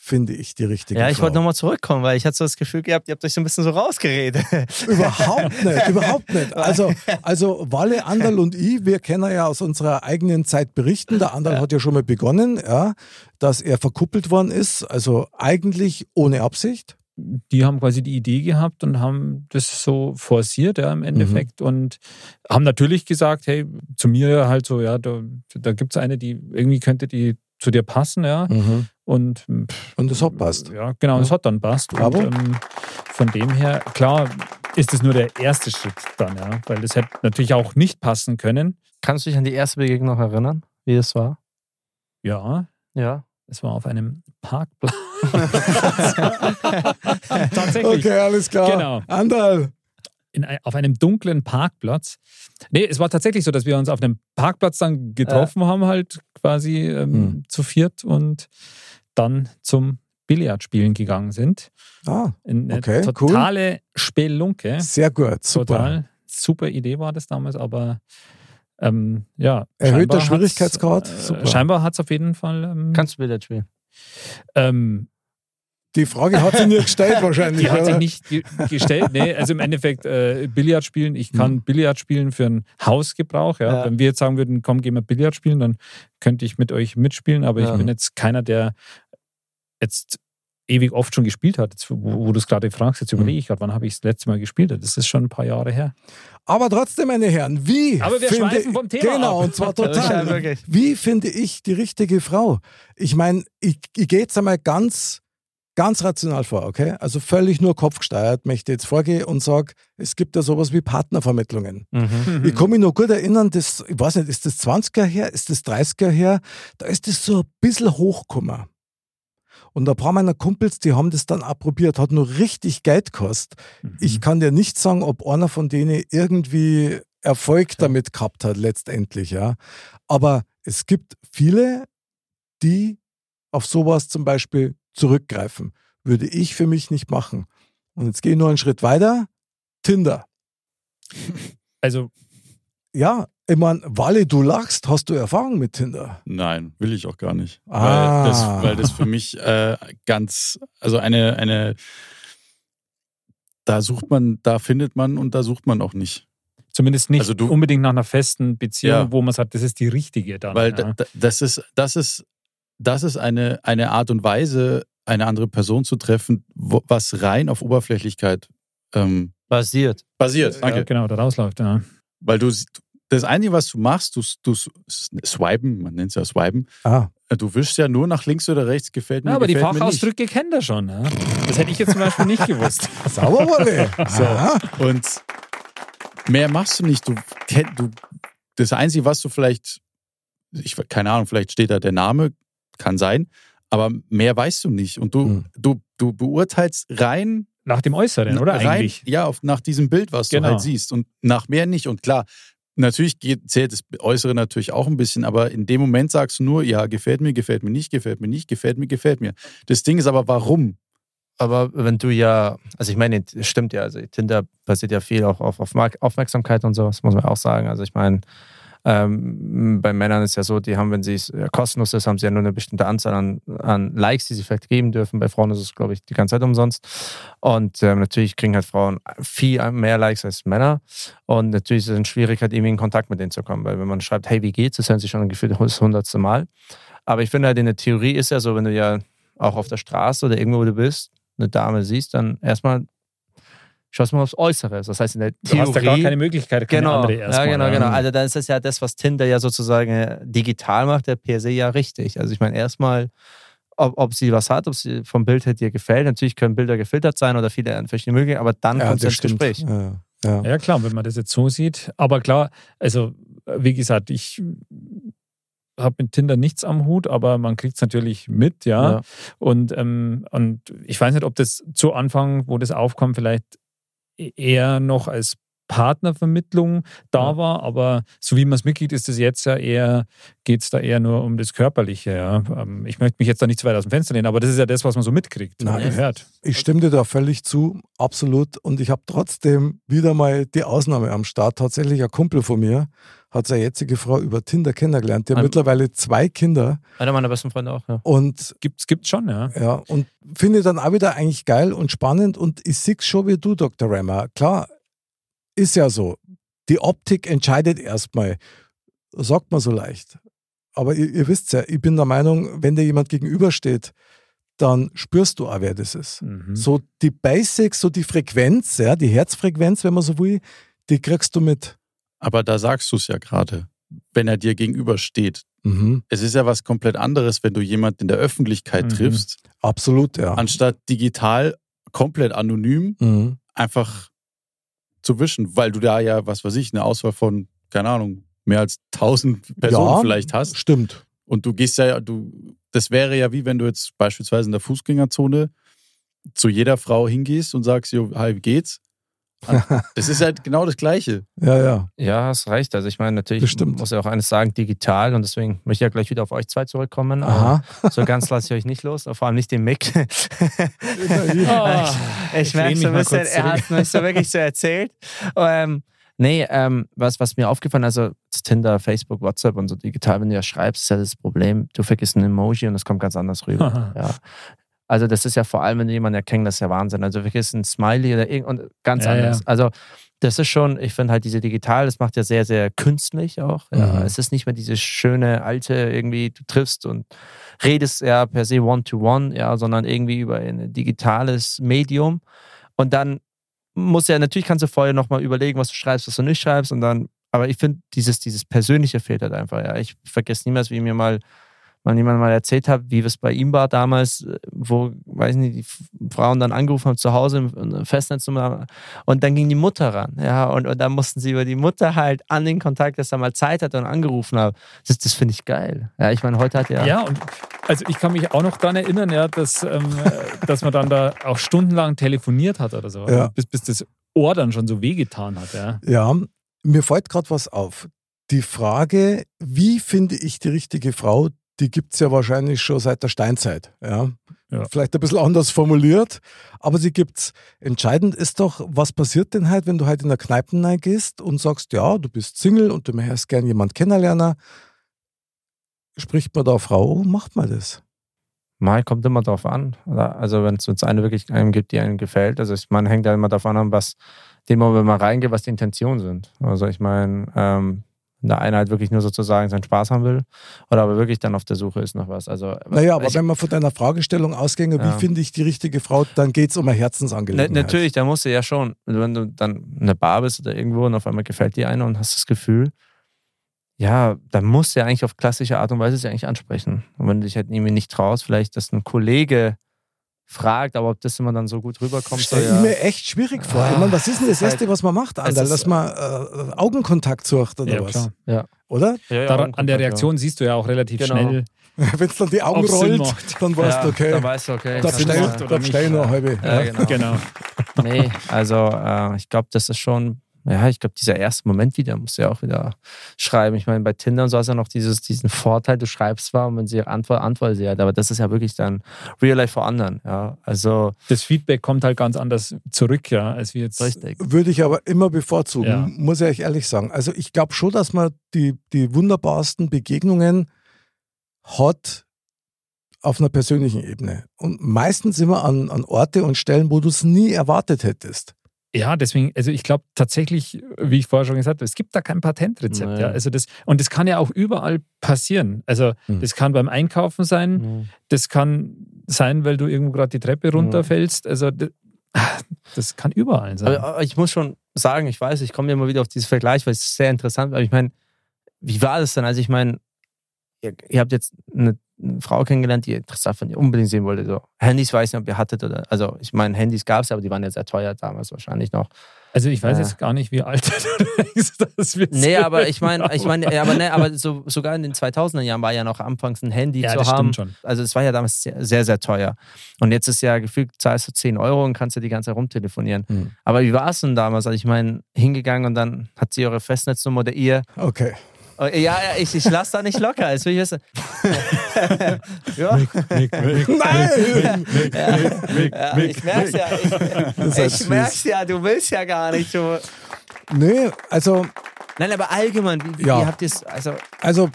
finde ich die richtige Ja, ich Frau? wollte nochmal zurückkommen, weil ich hatte so das Gefühl gehabt, ihr habt euch so ein bisschen so rausgeredet. Überhaupt nicht, überhaupt nicht. Also, also Walle, Anderl und ich, wir können ja aus unserer eigenen Zeit berichten. Der Anderl hat ja schon mal begonnen, ja, dass er verkuppelt worden ist, also eigentlich ohne Absicht. Die haben quasi die Idee gehabt und haben das so forciert, ja, im Endeffekt. Und haben natürlich gesagt, hey, zu mir halt so, ja, da, da gibt es eine, die irgendwie könnte die zu dir passen, ja. Und, pff, Und das hat passt. Ja, genau, das hat dann passt. Und, Bravo. ähm, von dem her, klar, ist es nur der erste Schritt dann, ja. Weil das hätte natürlich auch nicht passen können. Kannst du dich an die erste Begegnung noch erinnern, wie es war? Ja, Ja. Es war auf einem Parkplatz. Tatsächlich. Okay, alles klar. Genau. Anderl. in, auf einem dunklen Parkplatz. Nee, es war tatsächlich so, dass wir uns auf einem Parkplatz dann getroffen haben, halt quasi ähm, Hm. zu viert und dann zum Billardspielen gegangen sind. Ah, In eine Okay, cool. totale Spelunke. sehr gut, super. Total super Idee war das damals, aber ähm, ja. Erhöhter Schwierigkeitsgrad, Äh, scheinbar hat es auf jeden Fall. Ähm, Kannst du Billard spielen? ähm, Die Frage hat sie nie gestellt wahrscheinlich. Die hat sich oder? nicht ge gestellt. Nee, also im Endeffekt äh, Billard spielen. Ich kann Billard spielen für einen Hausgebrauch. Ja. Ja. Wenn wir jetzt sagen würden, komm, gehen wir Billard spielen, dann könnte ich mit euch mitspielen. Aber Ja. ich bin jetzt keiner, der jetzt ewig oft schon gespielt hat. Jetzt, wo, wo du es gerade fragst, jetzt überlege ich gerade, wann habe ich das letzte Mal gespielt? Das ist schon ein paar Jahre her. Aber trotzdem, meine Herren, wie Aber wir finde schweifen vom Thema Genau, ab. und zwar Ja, total. wirklich. wie finde ich die richtige Frau? Ich meine, ich, ich gehe jetzt einmal ganz, ganz rational vor, okay? Also völlig nur kopfgesteuert möchte ich jetzt vorgehen und sage, es gibt ja sowas wie Partnervermittlungen. Mhm. Ich kann mich noch gut erinnern, das, ich weiß nicht, ist das 20er her, ist das 30er her, da ist das so ein bisschen hochgekommen. Und ein paar meiner Kumpels, die haben das dann auch probiert, hat nur richtig Geld gekostet. Ich kann dir nicht sagen, ob einer von denen irgendwie Erfolg damit gehabt hat, letztendlich, ja. Aber es gibt viele, die auf sowas zum Beispiel zurückgreifen. Würde ich für mich nicht machen. Und jetzt gehe ich nur einen Schritt weiter. Tinder. Also, Ja, ich meine, Walle, du lachst, hast du Erfahrung mit Tinder? Nein, will ich auch gar nicht. Ah. Weil, das, weil das für mich äh, ganz, also eine, eine, da sucht man, da findet man und da sucht man auch nicht. zumindest nicht Also du- unbedingt nach einer festen Beziehung, Ja. wo man sagt, das ist die richtige dann. Weil ja. da, das ist, das ist, das ist eine, eine Art und Weise, eine andere Person zu treffen, wo, was rein auf Oberflächlichkeit ähm, Basiert. basiert. Danke. Ja, genau, da rausläuft. Ja. Weil du das Einzige, was du machst, du, du swipen, man nennt es ja swipen, Ah, du wischst ja nur nach links oder rechts, gefällt mir. Ja, aber die gefällt nicht. Fachausdrücke kennt er schon. Ja. Das hätte ich jetzt zum Beispiel nicht gewusst. sauber, Walle. So. Und mehr machst du nicht. Du, du, das Einzige, was du vielleicht ich, keine Ahnung, vielleicht steht da der Name, kann sein, aber mehr weißt du nicht. Und du, Hm. du, du beurteilst rein Nach dem Äußeren, oder rein, eigentlich? Ja, auf, nach diesem Bild, was Genau. du halt siehst. Und nach mehr nicht. Und klar, natürlich geht, zählt das Äußere natürlich auch ein bisschen, aber in dem Moment sagst du nur, ja, gefällt mir, gefällt mir nicht, gefällt mir nicht, gefällt mir, gefällt mir. Das Ding ist aber, warum? Aber wenn du ja, also ich meine, stimmt ja, also Tinder basiert ja viel auch auf, auf Aufmerksamkeit und so, das muss man auch sagen. Also ich meine, ähm, bei Männern ist ja so, die haben, wenn sie es ja, kostenlos ist, haben sie ja nur eine bestimmte Anzahl an, an Likes, die sie vielleicht geben dürfen. Bei Frauen ist es, glaube ich, die ganze Zeit umsonst. Und ähm, natürlich kriegen halt Frauen viel mehr Likes als Männer. Und natürlich ist es eine Schwierigkeit, irgendwie in Kontakt mit denen zu kommen. Weil wenn man schreibt, hey, wie geht's, das hören sie schon gefühlt das hundertste Mal. Aber ich finde halt in der Theorie ist ja so, wenn du ja auch auf der Straße oder irgendwo, wo du bist, eine Dame siehst, dann erstmal schaust du mal aufs Äußere. Das heißt, in der Du Theorie. hast da gar keine Möglichkeit, keine Genau, andere ja, erstmal. genau, genau. Also das ist ja das, was Tinder ja sozusagen äh, digital macht, der per se ja richtig. Also ich meine, erstmal, ob, ob sie was hat, ob sie vom Bild her dir gefällt. Natürlich können Bilder gefiltert sein oder viele verschiedene Möglichkeiten, aber dann kommt es ins Gespräch. Ja, ja. Ja, klar, wenn man das jetzt so sieht. Aber klar, also wie gesagt, ich habe mit Tinder nichts am Hut, aber man kriegt es natürlich mit, ja. Ja. Und, ähm, und ich weiß nicht, ob das zu Anfang, wo das aufkommt, vielleicht eher noch als Partnervermittlung da Ja. war, aber so wie man es mitkriegt, ist es jetzt ja eher, geht es da eher nur um das Körperliche. Ja. Ähm, Ich möchte mich jetzt da nicht zu weit aus dem Fenster lehnen, aber das ist ja das, was man so mitkriegt Nein. und hört. Ich stimme dir da völlig zu, absolut. Und ich habe trotzdem wieder mal die Ausnahme am Start. Tatsächlich ein Kumpel von mir hat seine jetzige Frau über Tinder kennengelernt. Die hat mittlerweile zwei Kinder Einer meiner besten Freunde auch, ja. und Gibt's, gibt's schon, ja. ja, und finde dann auch wieder eigentlich geil und spannend. Und ich sehe schon wie du, Dr. Rammer. Klar, ist ja so. Die Optik entscheidet erstmal. Sagt man so leicht. Aber ihr, ihr wisst ja, ich bin der Meinung, wenn dir jemand gegenübersteht, dann spürst du auch, wer das ist. Mhm. So die Basics, so die Frequenz, ja, die Herzfrequenz, wenn man so will, die kriegst du mit. Aber da sagst du es ja gerade, wenn er dir gegenübersteht. Mhm. Es ist ja was komplett anderes, wenn du jemanden in der Öffentlichkeit Mhm. triffst, Absolut, ja. anstatt digital komplett anonym Mhm. einfach zu wischen, weil du da ja, was weiß ich, eine Auswahl von, keine Ahnung, mehr als 1000 Personen Ja. vielleicht hast. Stimmt. Und du gehst ja, du, das wäre ja wie wenn du jetzt beispielsweise in der Fußgängerzone zu jeder Frau hingehst und sagst, jo, hi, wie geht's? Das ist halt genau das Gleiche. Ja, ja. Ja, hast recht. Also ich meine, natürlich Bestimmt. muss ich auch eines sagen, digital und deswegen möchte ich ja gleich wieder auf euch zwei zurückkommen. Aha. Aber So ganz lasse ich euch nicht los, vor allem nicht den Mick. Ah, ich ich merke so mich ein bisschen, er hat es mir so wirklich so erzählt. Ähm, nee, ähm, was, was mir aufgefallen also Tinder, Facebook, WhatsApp und so digital, wenn du ja schreibst, ist ja das Problem, du vergisst ein Emoji und es kommt ganz anders rüber. ja. Also das ist ja vor allem, wenn du jemanden erkennst, das ist ja Wahnsinn. Also vergisst ein Smiley oder irgend und ganz Ja, anders. ja. Also das ist schon, ich finde halt diese digital, das macht ja sehr, sehr künstlich auch. Ja. Mhm. Es ist nicht mehr diese schöne alte irgendwie, du triffst und redest ja per se one-to-one, ja, sondern irgendwie über ein digitales Medium. Und dann muss ja, natürlich kannst du vorher nochmal überlegen, was du schreibst, was du nicht schreibst und dann, aber ich finde, dieses, dieses Persönliche fehlt halt einfach, ja. Ich vergesse niemals, wie mir mal mal jemand mal erzählt hat, wie es bei ihm war damals, wo, weiß nicht, die Frauen dann angerufen haben zu Hause im Festnetznummer und dann ging die Mutter ran, ja, und, und dann mussten sie über die Mutter halt an den Kontakt, dass er mal Zeit hatte und angerufen hat. Das, das finde ich geil. Ja, ich meine, heute hat er Ja, und also ich kann mich auch noch daran erinnern, ja, dass, ähm, äh, dass man dann da auch stundenlang telefoniert hat oder so, Ja. bis, bis das Ohr dann schon so wehgetan hat. Ja. Ja, mir fällt gerade was auf. Die Frage, wie finde ich die richtige Frau, die gibt es ja wahrscheinlich schon seit der Steinzeit. Ja? Ja. Vielleicht ein bisschen anders formuliert, aber sie gibt's. Entscheidend ist doch, was passiert denn halt, wenn du halt in der Kneipe gehst und sagst, ja, du bist Single und du möchtest gern jemand kennenlernen. Spricht man da Frau, macht man das? Mal kommt immer drauf an. Also wenn es eine wirklich einem gibt, die einem gefällt. Also ich meine, hängt ja immer davon an, was dem Moment mal reingeht, was die Intentionen sind. Also ich meine, ähm, wenn der eine halt wirklich nur sozusagen seinen Spaß haben will oder aber wirklich dann auf der Suche ist nach was. Also Naja, aber ich, wenn man von deiner Fragestellung ausginge, Ja. wie finde ich die richtige Frau, dann geht es um eine Na, Herzensangelegenheit. Ne, natürlich, da musst du ja schon, wenn du dann in der Bar bist oder irgendwo und auf einmal gefällt dir einer und hast das Gefühl, ja, dann musst du ja eigentlich auf klassische Art und Weise sie eigentlich ansprechen. Und wenn du dich halt irgendwie nicht traust, vielleicht, dass ein Kollege fragt, aber ob das immer dann so gut rüberkommt. So, Stell ich ja. mir echt schwierig vor. Ich meine, was ist denn das halt- Erste, was man macht, Anderl? ist- Dass man äh, Augenkontakt sucht oder Ja, was? klar. Ja. oder? Ja, ja, Daran, an der ja. Reaktion siehst du ja auch relativ Genau. schnell. Wenn es dann die Augen rollt, macht. dann weißt du, okay, Dann weißt du, okay. da ist- da noch eine halbe. Ja, Ja. genau. Genau. Nee, also äh, ich glaube, das ist schon, ja, ich glaube, dieser erste Moment wieder musst du ja auch wieder schreiben. Ich meine, bei Tinder und so hast du ja noch dieses, diesen Vorteil, du schreibst zwar und wenn sie antwortet, antwortet sie halt, aber das ist ja wirklich dann Real Life vor anderen. Ja, also Das Feedback kommt halt ganz anders zurück, ja, als wir jetzt. richtig. Würde ich aber immer bevorzugen, Ja. muss ich euch ehrlich sagen. Also ich glaube schon, dass man die, die wunderbarsten Begegnungen hat auf einer persönlichen Ebene. Und meistens immer an, an Orte und Stellen, wo du es nie erwartet hättest. Ja, deswegen, also ich glaube tatsächlich, wie ich vorher schon gesagt habe, es gibt da kein Patentrezept. Ja. Also das, und das kann ja auch überall passieren. Also Hm. das kann beim Einkaufen sein, Mhm. das kann sein, weil du irgendwo gerade die Treppe runterfällst. Also das, das kann überall sein. Aber, aber ich muss schon sagen, ich weiß, ich komme immer wieder auf diesen Vergleich, weil es sehr interessant war. Ich meine, wie war das denn? Also ich meine, ihr, ihr habt jetzt eine, eine Frau kennengelernt, die ihr interessant von ihr unbedingt sehen wollte. So. Handys weiß ich nicht, ob ihr hattet oder. Also ich meine, Handys gab es, aber die waren ja sehr teuer damals wahrscheinlich noch. Also ich weiß Ja. jetzt gar nicht, wie alt du denkst, dass wir Nee, aber ich meine, ich meine, ja, aber, nee, aber so, sogar in den 2000er Jahren war ja noch anfangs ein Handy ja, zu das haben. stimmt schon. Also es war ja damals sehr, sehr, sehr teuer. Und jetzt ist ja gefühlt, zahlst du 10 Euro und kannst ja die ganze Zeit rumtelefonieren. Hm. Aber wie war es denn damals? Also ich meine, hingegangen und dann hat sie eure Festnetznummer oder ihr. Okay. Oh, Ja, ich, ich lasse da nicht locker. Als will ich wissen. ja. Nein! ja, ich merk's ja. Ich, ich merk's ja, du willst ja gar nicht. Du. Nee, also, Nein, aber allgemein, wie, wie Ja. habt ihr es? Also, also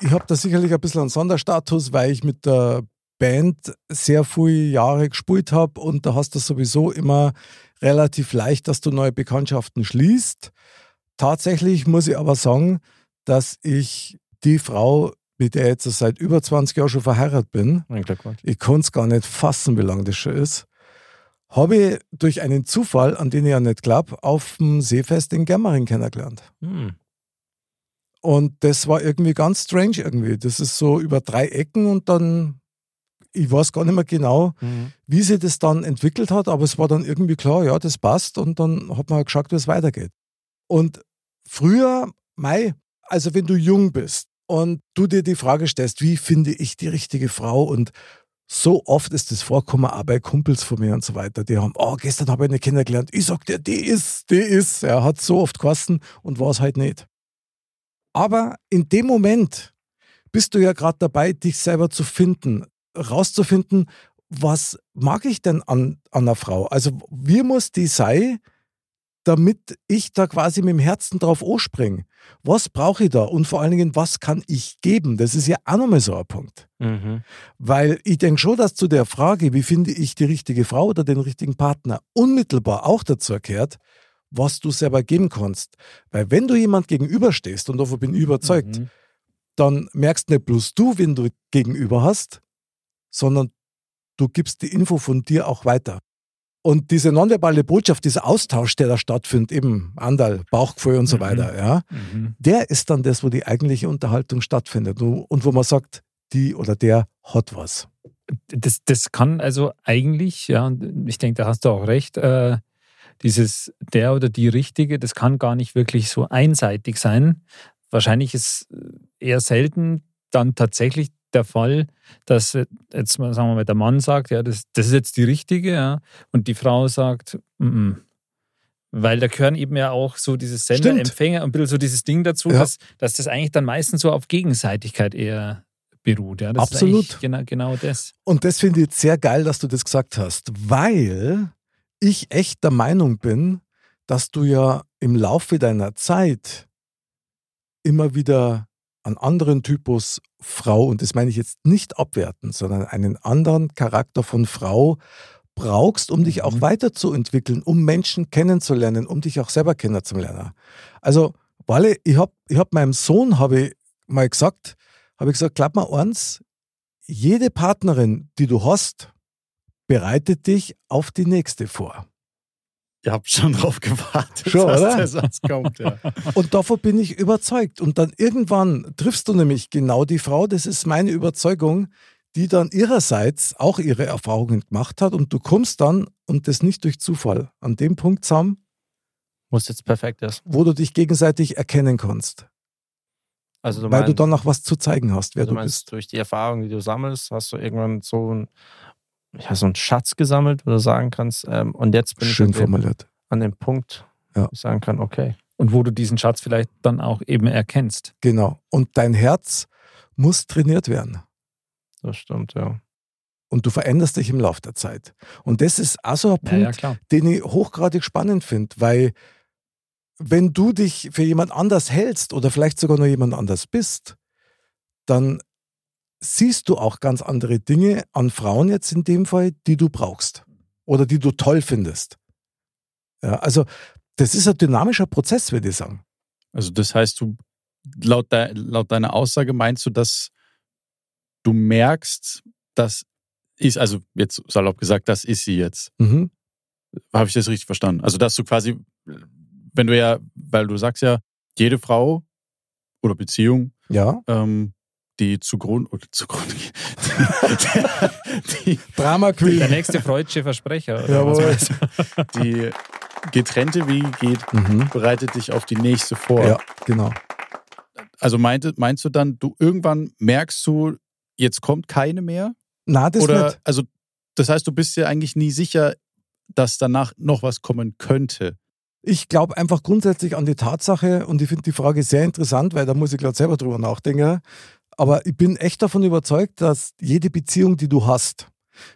ich habe da sicherlich ein bisschen einen Sonderstatus, weil ich mit der Band sehr viele Jahre gespielt habe und da hast du sowieso immer relativ leicht, dass du neue Bekanntschaften schließt. Tatsächlich muss ich aber sagen, dass ich die Frau, mit der ich jetzt seit über 20 Jahren schon verheiratet bin, ich konnte es gar nicht fassen, wie lange das schon ist, habe ich durch einen Zufall, an den ich ja nicht glaube, auf dem Seefest in Germering kennengelernt. Hm. Und das war irgendwie ganz strange irgendwie. Das ist so über drei Ecken und dann, ich weiß gar nicht mehr genau, Mhm. wie sich das dann entwickelt hat, aber es war dann irgendwie klar, ja, das passt und dann hat man halt geschaut, wie es weitergeht. Und früher, Mai, also wenn du jung bist und du dir die Frage stellst, wie finde ich die richtige Frau und so oft ist das vorkommen, auch bei Kumpels von mir und so weiter. Die haben, oh, gestern habe ich eine kennengelernt. Ich sag dir, die ist, die ist. Er hat so oft kosten und war es halt nicht. Aber in dem Moment bist du ja gerade dabei, dich selber zu finden, rauszufinden, was mag ich denn an, an einer Frau? Also, wie muss die sein, damit ich da quasi mit dem Herzen drauf anspringe? Was brauche ich da? Und vor allen Dingen, was kann ich geben? Das ist ja auch nochmal so ein Punkt. Mhm. Weil ich denke schon, dass zu der Frage, wie finde ich die richtige Frau oder den richtigen Partner, unmittelbar auch dazu erkehrt, was du selber geben kannst. Weil wenn du jemand gegenüberstehst, und davon bin ich überzeugt, Mhm. dann merkst nicht bloß du, wen du gegenüber hast, sondern du gibst die Info von dir auch weiter. Und diese nonverbale Botschaft, dieser Austausch, der da stattfindet, eben Andal, Bauchgefühl und so Mhm. weiter, ja, Mhm. der ist dann das, wo die eigentliche Unterhaltung stattfindet und wo man sagt, die oder der hat was. das, das kann also eigentlich, ja, und ich denke, da hast du auch recht, äh, dieses der oder die Richtige, das kann gar nicht wirklich so einseitig sein. Wahrscheinlich ist eher selten dann tatsächlich der Fall, dass äh, jetzt mal sagen wir mal der Mann sagt, ja, das, das ist jetzt die Richtige, ja, und die Frau sagt, mm weil da gehören eben ja auch so dieses Sender, Stimmt. Empfänger und ein bisschen so dieses Ding dazu, Ja. dass, dass das eigentlich dann meistens so auf Gegenseitigkeit eher beruht. Ja, das Absolut. Genau, genau das. Und das finde ich jetzt sehr geil, dass du das gesagt hast, weil ich echt der Meinung bin, dass du ja im Laufe deiner Zeit immer wieder einen anderen Typus Frau, und das meine ich jetzt nicht abwerten, sondern einen anderen Charakter von Frau brauchst, um dich auch Mhm. weiterzuentwickeln, um Menschen kennenzulernen, um dich auch selber kennenzulernen. Also, weil ich habe ich hab meinem Sohn habe ich mal gesagt, habe ich gesagt, glaub mal eins, jede Partnerin, die du hast, bereitet dich auf die nächste vor. Ihr habt schon drauf gewartet, Schon, dass oder? der Satz kommt. Ja. Und davon bin ich überzeugt. Und dann irgendwann triffst du nämlich genau die Frau, das ist meine Überzeugung, die dann ihrerseits auch ihre Erfahrungen gemacht hat und du kommst dann, und das nicht durch Zufall, an dem Punkt zusammen, Muss jetzt perfekt ist. wo du dich gegenseitig erkennen kannst. Also du weil du meinst, dann noch was zu zeigen hast, wer also du du meinst bist. durch die Erfahrung, die du sammelst, hast du irgendwann so ein, ja, so einen Schatz gesammelt, wo du sagen kannst, ähm, und jetzt bin Schön ich an dem, formuliert. an dem Punkt, Ja. wo ich sagen kann, okay, Und wo du diesen Schatz vielleicht dann auch eben erkennst. Genau. Und dein Herz muss trainiert werden. das stimmt, ja. Und du veränderst dich im Laufe der Zeit. Und das ist auch so ein Ja, Punkt, ja, klar. den ich hochgradig spannend finde, weil wenn du dich für jemand anders hältst oder vielleicht sogar nur jemand anders bist, dann siehst du auch ganz andere Dinge an Frauen jetzt in dem Fall, die du brauchst oder die du toll findest. Ja, also das ist ein dynamischer Prozess, würde ich sagen. Also das heißt, du laut, de, laut deiner Aussage meinst du, dass du merkst, das ist, also jetzt salopp gesagt, das ist sie jetzt. Mhm. Habe ich das richtig verstanden? Also dass du quasi, wenn du ja, weil du sagst ja, jede Frau oder Beziehung, Ja, ähm, die zugrunde, oder zugrunde die, die, Drama Queen. Der nächste freudsche Versprecher. Jawohl. die getrennte Wege geht, Mhm. bereitet dich auf die nächste vor. Ja, genau. Also meint, meinst du dann, du irgendwann merkst du, jetzt kommt keine mehr? Na, das Oder nicht. also das heißt, du bist dir eigentlich nie sicher, dass danach noch was kommen könnte. Ich glaube einfach grundsätzlich an die Tatsache und ich finde die Frage sehr interessant, weil da muss ich gerade selber drüber nachdenken. Aber ich bin echt davon überzeugt, dass jede Beziehung, die du hast,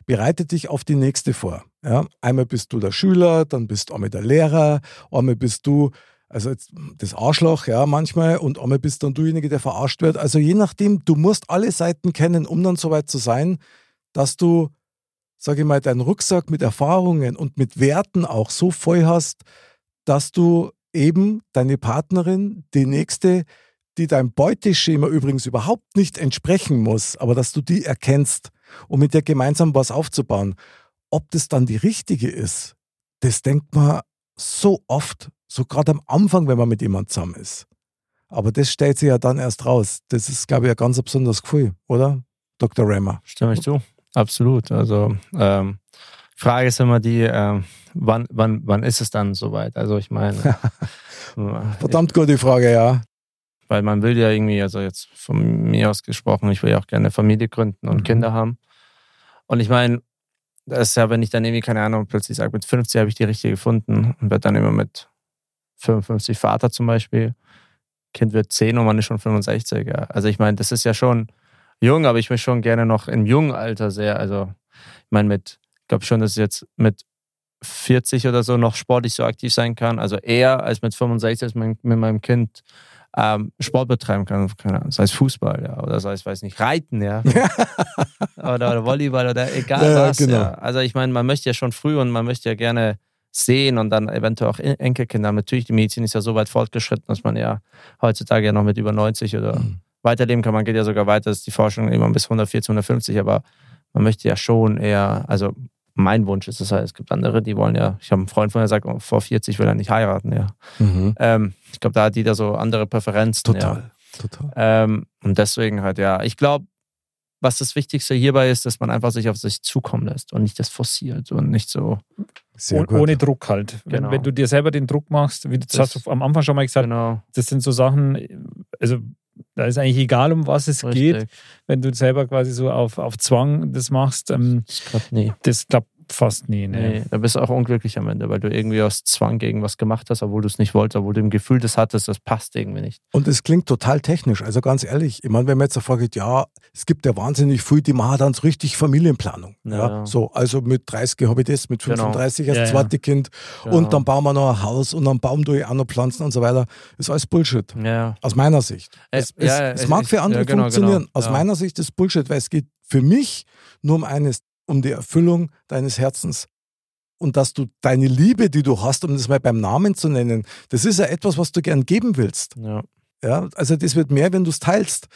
bereitet dich auf die nächste vor. Ja? Einmal bist du der Schüler, dann bist du einmal der Lehrer, einmal bist du also das Arschloch, ja, manchmal, und einmal bist dann dujenige, der verarscht wird. Also je nachdem, du musst alle Seiten kennen, um dann soweit zu sein, dass du, sage ich mal, deinen Rucksack mit Erfahrungen und mit Werten auch so voll hast, dass du eben deine Partnerin, die nächste, die deinem Beuteschema übrigens überhaupt nicht entsprechen muss, aber dass du die erkennst, um mit dir gemeinsam was aufzubauen. Ob das dann die richtige ist, das denkt man so oft, so gerade am Anfang, wenn man mit jemand zusammen ist. Aber das stellt sich ja dann erst raus. Das ist, glaube ich, ein ganz besonderes Gefühl, oder? Dr. Rammer. Stimme ich zu. Absolut. Also ähm, Frage ist immer die, ähm, wann, wann, wann ist es dann soweit? Also ich meine, Verdammt gute Frage, ja. Weil man will ja irgendwie, also jetzt von mir aus gesprochen, ich will ja auch gerne Familie gründen und Mhm. Kinder haben. Und ich meine, das ist ja, wenn ich dann irgendwie, keine Ahnung, plötzlich sage, mit 50 habe ich die richtige gefunden und werde dann immer mit 55 Vater zum Beispiel. Kind wird 10 und man ist schon 65. Ja. Also ich meine, das ist ja schon jung, aber ich möchte schon gerne noch im jungen Alter sehr, also ich meine mit, ich glaube schon, dass ich jetzt mit 40 oder so noch sportlich so aktiv sein kann. Also eher als mit 65, als mein, mit meinem Kind ähm, Sport betreiben kann. Keine Ahnung, sei es Fußball, ja, oder sei es, weiß nicht, Reiten, ja. oder, oder Volleyball oder egal Ja, was. genau. Ja. Also ich meine, man möchte ja schon früh und man möchte ja gerne sehen und dann eventuell auch En- Enkelkinder. Natürlich, die Medizin ist ja so weit fortgeschritten, dass man ja heutzutage ja noch mit über 90 oder Mhm. weiterleben kann. Man geht ja sogar weiter, das ist die Forschung immer bis 140, 150, aber man möchte ja schon eher, also mein Wunsch ist es halt, es gibt andere, die wollen ja, ich habe einen Freund von mir, der sagt, oh, vor 40 will er nicht heiraten, ja. Mhm. Ähm, ich glaube, da hat jeder so andere Präferenzen. Ja. Total. Total. Ähm, und deswegen halt, ja, ich glaube, was das Wichtigste hierbei ist, dass man einfach sich auf sich zukommen lässt und nicht das forciert und nicht so. Oh-. Ohne Druck halt. Wenn, Genau. wenn du dir selber den Druck machst, wie du das Das- hast du am Anfang schon mal gesagt, Genau. das sind so Sachen, also da ist eigentlich egal, um was es geht, Richtig. wenn du selber quasi so auf, auf Zwang das machst. Ähm, Das klappt nie. das klappt fast nie. Ne? Nee, da bist du auch unglücklich am Ende, weil du irgendwie aus Zwang gegen was gemacht hast, obwohl du es nicht wolltest, obwohl du im Gefühl das hattest, das passt irgendwie nicht. Und es klingt total technisch. Also ganz ehrlich, ich meine, wenn man jetzt fragt, ja, es gibt ja wahnsinnig viel, die machen dann so richtig Familienplanung. Ja. Ja. So, also mit 30 habe ich das, mit Genau. 35 als Ja, ja. zweite Kind Genau. und dann bauen wir noch ein Haus und einen Baum durch auch noch pflanzen und so weiter. Ist alles Bullshit. Ja. Aus meiner Sicht. Äh, Es, es, ja, es es mag für andere ja, genau, funktionieren. genau. Aus Ja. meiner Sicht ist Bullshit, weil es geht für mich nur um eines, um die Erfüllung deines Herzens. Und dass du deine Liebe, die du hast, um das mal beim Namen zu nennen, das ist ja etwas, was du gern geben willst. Ja. Ja, also das wird mehr, wenn du es teilst.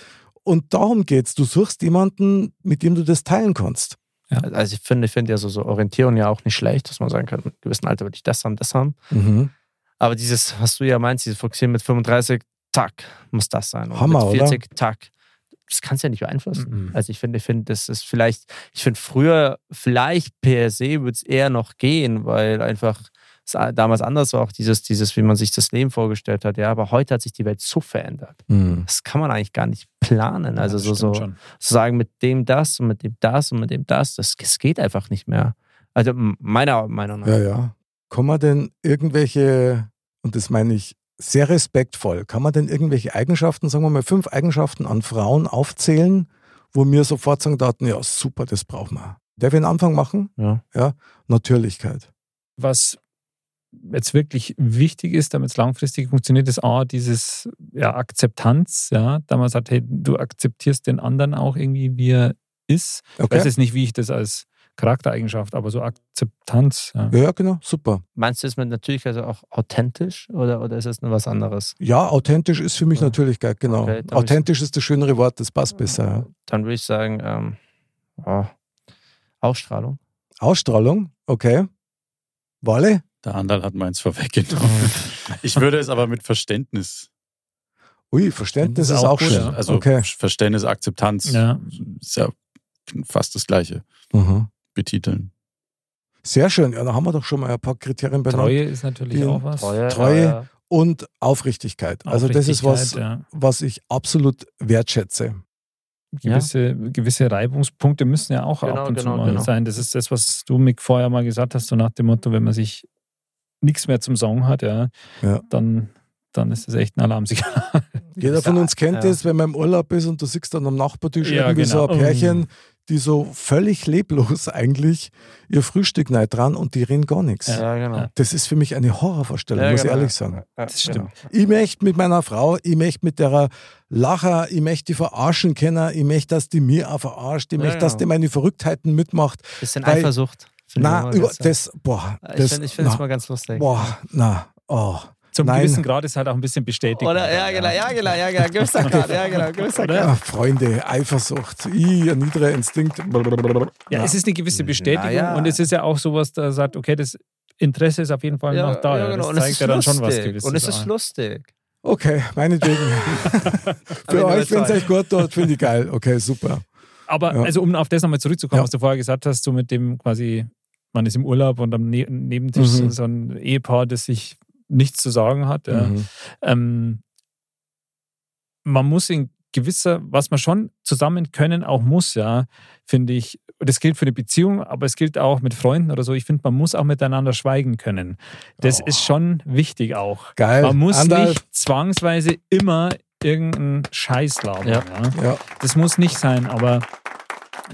Und darum geht's. Du suchst jemanden, mit dem du das teilen kannst. Also ich finde, ich finde ja so, so Orientierung ja auch nicht schlecht, dass man sagen kann, mit einem gewissen Alter würde ich das haben, das haben. Mhm. Aber dieses, was du ja meinst, dieses Fokussieren mit 35, tack, muss das sein. Und Hammer, mit 40, tack. Das kannst du ja nicht beeinflussen. Mhm. Also ich finde, ich finde, das ist vielleicht, ich finde früher, vielleicht per se würde es eher noch gehen, weil einfach es damals anders war, auch dieses, dieses, wie man sich das Leben vorgestellt hat. Ja, aber heute hat sich die Welt so verändert. Mhm. Das kann man eigentlich gar nicht planen. Also Ja, so, so zu sagen, mit dem das und mit dem das und mit dem das, das, das geht einfach nicht mehr. Also meiner Meinung nach. Ja, ja. Kann man denn irgendwelche, und das meine ich sehr respektvoll, kann man denn irgendwelche Eigenschaften, sagen wir mal fünf Eigenschaften an Frauen aufzählen, wo mir sofort sagen daten, ja super, das brauchen wir. Darf ich einen Anfang machen? Ja. Ja, Natürlichkeit. was jetzt wirklich wichtig ist, damit es langfristig funktioniert, ist A, dieses ja, Akzeptanz, ja, da man sagt, hey, du akzeptierst den anderen auch irgendwie, wie er ist. Ich Okay. weiß jetzt nicht, wie ich das als Charaktereigenschaft, aber so Akzeptanz. Ja. Ja, genau, super. Meinst du, ist mit Natürlichkeit auch authentisch oder, oder ist es nur was anderes? Ja, authentisch ist für mich Ja. Natürlichkeit, genau. Okay, authentisch ist das schönere Wort, das passt besser. Ja. Dann würde ich sagen, ähm, oh, Ausstrahlung. Ausstrahlung, okay. Walle? Der andere hat meins vorweggenommen. Ich würde es aber mit Verständnis. Ui, Verständnis ist ist auch auch gut, schön. ja. Also okay. Verständnis, Akzeptanz. Ja. Ist ja fast das Gleiche. Mhm. Betiteln. Sehr schön. Ja, da haben wir doch schon mal ein paar Kriterien benannt. Treue ist natürlich auch was. Treue. ja. Und Aufrichtigkeit. Also das ist was, Aufrichtigkeit, ja. was ich absolut wertschätze. Gewisse, gewisse Reibungspunkte müssen ja auch Genau, ab und zu genau, mal genau. sein. Das ist das, was du, Mick, vorher mal gesagt hast, so nach dem Motto, wenn man sich nichts mehr zum Sagen hat, ja, Ja. Dann, dann ist das echt ein Alarmsignal. Jeder von uns kennt Ja. es, wenn man im Urlaub ist und du siehst dann am Nachbartisch Ja, irgendwie so genau. ein Pärchen, die so völlig leblos eigentlich ihr Frühstück neid dran und die reden gar nichts. Ja, genau. Das ist für mich eine Horrorvorstellung, Ja, muss ich genau. ehrlich sagen. Ja, Das stimmt. Ich möchte mit meiner Frau, ich möchte mit der Lacher, ich möchte die verarschen können, ich möchte, dass die mir auch verarscht, ich Ja, möchte, dass genau. die meine Verrücktheiten mitmacht. Bisschen Weil- Eifersucht. ich Na, über das, boah, Ich das, finde ich finde es mal ganz lustig. boah, na, oh. Zum Nein. gewissen Grad ist halt auch ein bisschen bestätigt. Oder, ja, genau, ja, genau, ja, genau, gewisser Grad, ja, genau, gewisser Grad. Ah, Freunde, Eifersucht, I, ein niedriger Instinkt. Ja, es ist eine gewisse Bestätigung ja. und es ist ja auch sowas, da sagt, okay, das Interesse ist auf jeden Fall noch da. Ja, genau. Das Und es zeigt ist ja dann schon was lustig. gewisses. Und es ist lustig. Okay, meinetwegen. Für euch, wenn es euch gut tut, finde ich geil. Okay, super. Aber Ja. also um auf das nochmal zurückzukommen, Ja. was du vorher gesagt hast, so mit dem quasi, man ist im Urlaub und am ne Nebentisch Mhm. so ein Ehepaar, das sich nichts zu sagen hat. Ja. Mhm. Ähm, man muss in gewisser, was man schon zusammen können auch muss, ja, finde ich. Das gilt für eine Beziehung, aber es gilt auch mit Freunden oder so. Ich finde, man muss auch miteinander schweigen können. Das Oh. ist schon wichtig auch. Geil. Man muss Anderl, nicht zwangsweise immer irgendeinen Scheiß labern. Ja. Ja. Ja, Das muss nicht sein, aber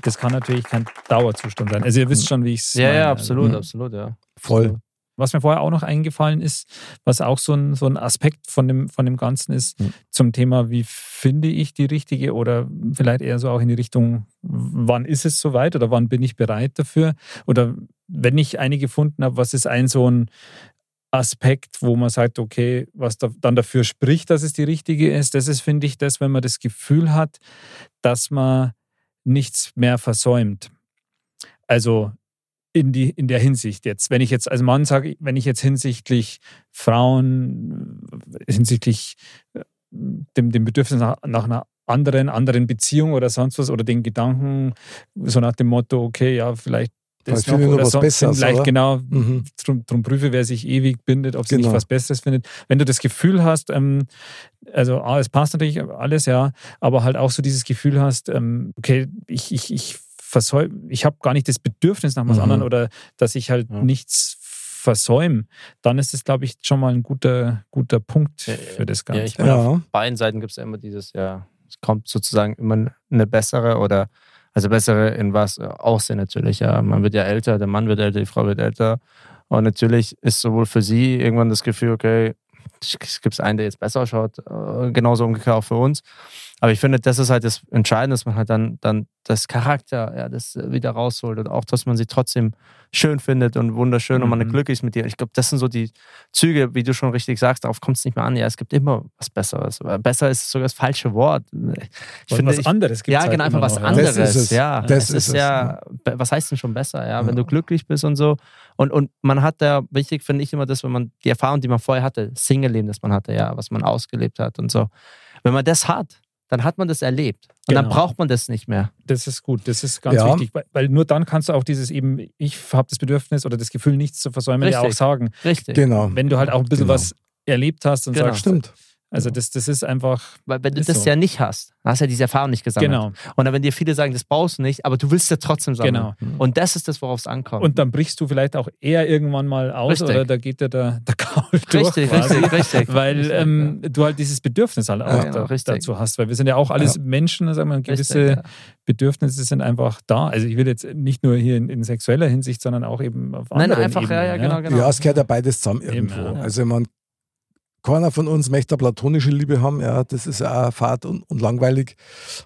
das kann natürlich kein Dauerzustand sein. Also ihr wisst schon, wie ich es Ja, meine. ja, absolut, Mhm. absolut, ja. voll. Was mir vorher auch noch eingefallen ist, was auch so ein, so ein Aspekt von dem, von dem Ganzen ist, Mhm. zum Thema, wie finde ich die richtige oder vielleicht eher so auch in die Richtung, wann ist es soweit oder wann bin ich bereit dafür? Oder wenn ich eine gefunden habe, was ist ein so ein Aspekt, wo man sagt, okay, was da, dann dafür spricht, dass es die richtige ist, das ist, finde ich, das, wenn man das Gefühl hat, dass man nichts mehr versäumt. Also in, die, in der Hinsicht jetzt. Wenn ich jetzt als Mann sage, wenn ich jetzt hinsichtlich Frauen, hinsichtlich äh, dem, dem Bedürfnis nach, nach einer anderen, anderen Beziehung oder sonst was oder den Gedanken, so nach dem Motto, okay, ja, vielleicht das Vielleicht finde ich noch oder was Besseres, vielleicht oder? genau, Mhm. drum, drum prüfe, wer sich ewig bindet, ob sie Genau. nicht was Besseres findet. Wenn du das Gefühl hast, ähm, also ah, es passt natürlich alles, ja, aber halt auch so dieses Gefühl hast, ähm, okay, ich, ich, ich versäume, ich habe gar nicht das Bedürfnis nach was Mhm. anderem oder dass ich halt Ja. nichts versäume, dann ist es, glaube ich, schon mal ein guter, guter Punkt Ja, für das Ja, Ganze. ich meine, auf Ja, beiden Seiten gibt es ja immer dieses, ja, es kommt sozusagen immer eine bessere oder, also bessere in was äh, Aussehen natürlich, ja. Man wird ja älter, der Mann wird älter, die Frau wird älter. Und natürlich ist sowohl für sie irgendwann das Gefühl, okay, es gibt einen, der jetzt besser ausschaut, äh, genauso umgekehrt auch für uns. Aber ich finde, das ist halt das Entscheidende, dass man halt dann, dann das Charakter, ja, das äh, wieder rausholt und auch, dass man sie trotzdem schön findet und wunderschön und man Mhm. glücklich ist mit ihr. Ich glaube, das sind so die Züge, wie du schon richtig sagst, darauf kommt es nicht mehr an. Ja, es gibt immer was Besseres. Aber Besser ist sogar das falsche Wort. Ich Was- finde, was ich, anderes gibt ja, genau, einfach was anderes. Das ist es. Ja, Das es ist ist, ja, was heißt denn schon besser? Ja, wenn Ja. du glücklich bist und so. Und, und man hat da, wichtig finde ich immer das, wenn man die Erfahrung, die man vorher hatte, Single-Leben, das man hatte, ja, was man ausgelebt hat und so. Wenn man das hat, dann hat man das erlebt. Und dann Genau. braucht man das nicht mehr. Das ist gut, das ist ganz Ja. wichtig, weil, nur dann kannst du auch dieses eben, ich habe das Bedürfnis oder das Gefühl, nichts zu versäumen, ja auch Richtig. sagen. Richtig. Genau. Wenn du halt auch ein bisschen Genau. was erlebt hast und Genau. sagst, Stimmt. also das, das ist einfach, Weil wenn du das so. ja nicht hast, dann hast du ja diese Erfahrung nicht gesammelt. genau, Und dann, wenn dir viele sagen, das brauchst du nicht, aber du willst ja trotzdem sammeln. genau. Und das ist das, worauf es ankommt. Und dann brichst du vielleicht auch eher irgendwann mal aus Richtig. oder da geht dir der, der Gaul durch. richtig, quasi. richtig, richtig. Weil Richtig, ähm, du halt dieses Bedürfnis halt auch Ja, da, genau, dazu hast. Weil wir sind ja auch alles Menschen, sagen wir, ja. gewisse Richtig, ja. Bedürfnisse sind einfach da. Also ich will jetzt nicht nur hier in, in sexueller Hinsicht, sondern auch eben auf Nein, anderen einfach, ja, ja, Ebenen, genau, genau. Ja, es gehört ja beides zusammen Eben, irgendwo. ja. Also man, keiner von uns möchte eine platonische Liebe haben, ja, das ist ja auch fad und, und langweilig.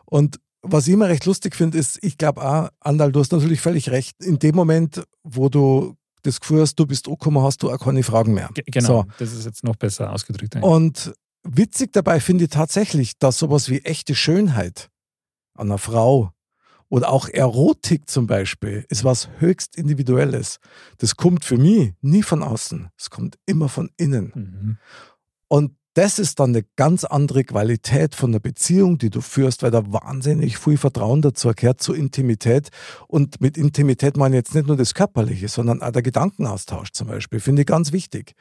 Und was ich immer recht lustig finde, ist, ich glaube auch, Andal, du hast natürlich völlig recht, in dem Moment, wo du das Gefühl hast, du bist angekommen, hast du auch keine Fragen mehr. Ge- Genau, So. das ist jetzt noch besser ausgedrückt. eigentlich. Und witzig dabei finde ich tatsächlich, dass sowas wie echte Schönheit an einer Frau oder auch Erotik zum Beispiel ist was höchst Individuelles. Das kommt für mich nie von außen, es kommt immer von innen. Mhm. Und das ist dann eine ganz andere Qualität von der Beziehung, die du führst, weil da wahnsinnig viel Vertrauen dazu gehört zur Intimität. Und mit Intimität meine ich jetzt nicht nur das Körperliche, sondern auch der Gedankenaustausch zum Beispiel. Finde ich ganz wichtig.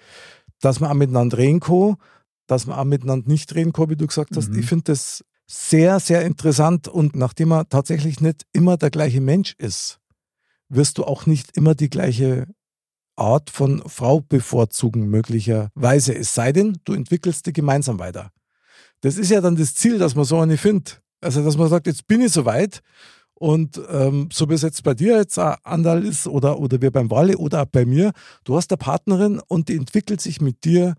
Dass man auch miteinander reden kann, dass man auch miteinander nicht reden kann, wie du gesagt hast. Mhm. Ich finde das sehr, sehr interessant. Und nachdem man tatsächlich nicht immer der gleiche Mensch ist, wirst du auch nicht immer die gleiche Art von Frau bevorzugen, möglicherweise. Es sei denn, du entwickelst die gemeinsam weiter. Das ist ja dann das Ziel, dass man so eine findet. Also, dass man sagt, jetzt bin ich soweit und ähm, so wie es jetzt bei dir jetzt auch Andal ist oder, oder wir beim Walle oder auch bei mir, du hast eine Partnerin und die entwickelt sich mit dir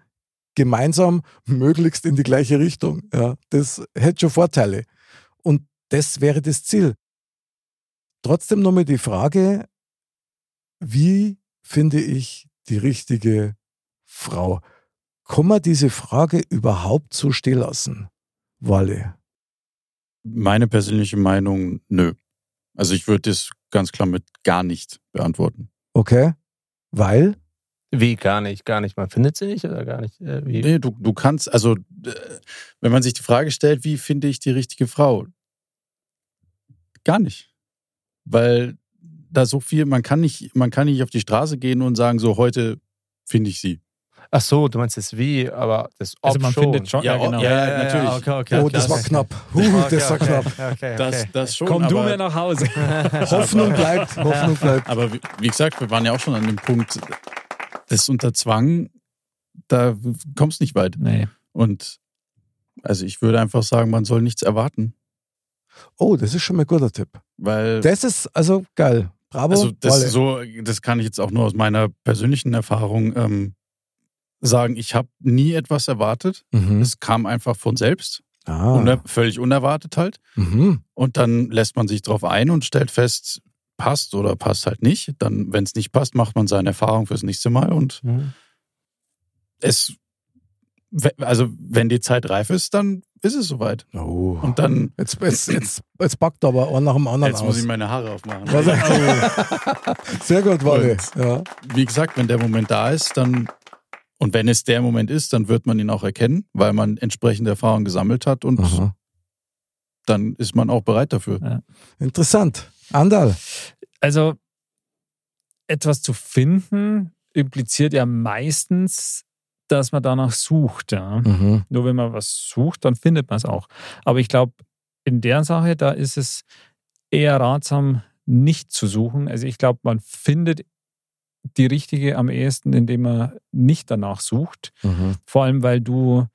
gemeinsam möglichst in die gleiche Richtung. Ja, das hätte schon Vorteile. Und das wäre das Ziel. Trotzdem nochmal die Frage, wie finde ich die richtige Frau? Kann man diese Frage überhaupt so stehen lassen? Walle. Meine persönliche Meinung, nö. Also ich würde das ganz klar mit gar nicht beantworten. Okay? Weil? Wie? Gar nicht, gar nicht. Man findet sie nicht oder gar nicht? Äh, wie? Nee, du, du kannst, also äh, wenn man sich die Frage stellt, wie finde ich die richtige Frau? Gar nicht. Weil da so viel, man kann nicht, man kann nicht auf die Straße gehen und sagen, so heute finde ich sie. Ach so, du meinst das Wie, aber das Ob Also man schon. findet schon, ja, Ja, genau. ja, ja, natürlich. okay, okay, Oh, okay, das war knapp. Huh, Okay, das war knapp. Okay, okay. Das, das schon. Komm aber, du mir nach Hause. Hoffnung bleibt, Hoffnung bleibt. Aber wie, wie gesagt, wir waren ja auch schon an dem Punkt, das unter Zwang, da kommst nicht weit. nee. Und also ich würde einfach sagen, man soll nichts erwarten. Oh, das ist schon mal ein guter Tipp. Weil Das ist also geil. Bravo. Also das, so, das kann ich jetzt auch nur aus meiner persönlichen Erfahrung ähm, sagen. Ich habe nie etwas erwartet. Mhm. Es kam einfach von selbst, Ah. uner völlig unerwartet halt. Mhm. Und dann lässt man sich drauf ein und stellt fest, passt oder passt halt nicht. Dann, wenn es nicht passt, macht man seine Erfahrung fürs nächste Mal. Und Mhm. es, also wenn die Zeit reif ist, dann ist es soweit. Oh. Und dann, Jetzt, jetzt, jetzt, jetzt packt aber einer nach dem anderen jetzt aus. muss ich meine Haare aufmachen. Sehr gut, Walle. Ja. wie gesagt, wenn der Moment da ist, dann und wenn es der Moment ist, dann wird man ihn auch erkennen, weil man entsprechende Erfahrungen gesammelt hat und Aha. dann ist man auch bereit dafür. Interessant. Andal. Also etwas zu finden impliziert ja meistens, dass man danach sucht. Ja. Mhm. Nur wenn man was sucht, dann findet man es auch. Aber ich glaube, in der Sache, da ist es eher ratsam, nicht zu suchen. Also ich glaube, man findet die richtige am ehesten, indem man nicht danach sucht. Mhm. Vor allem, weil du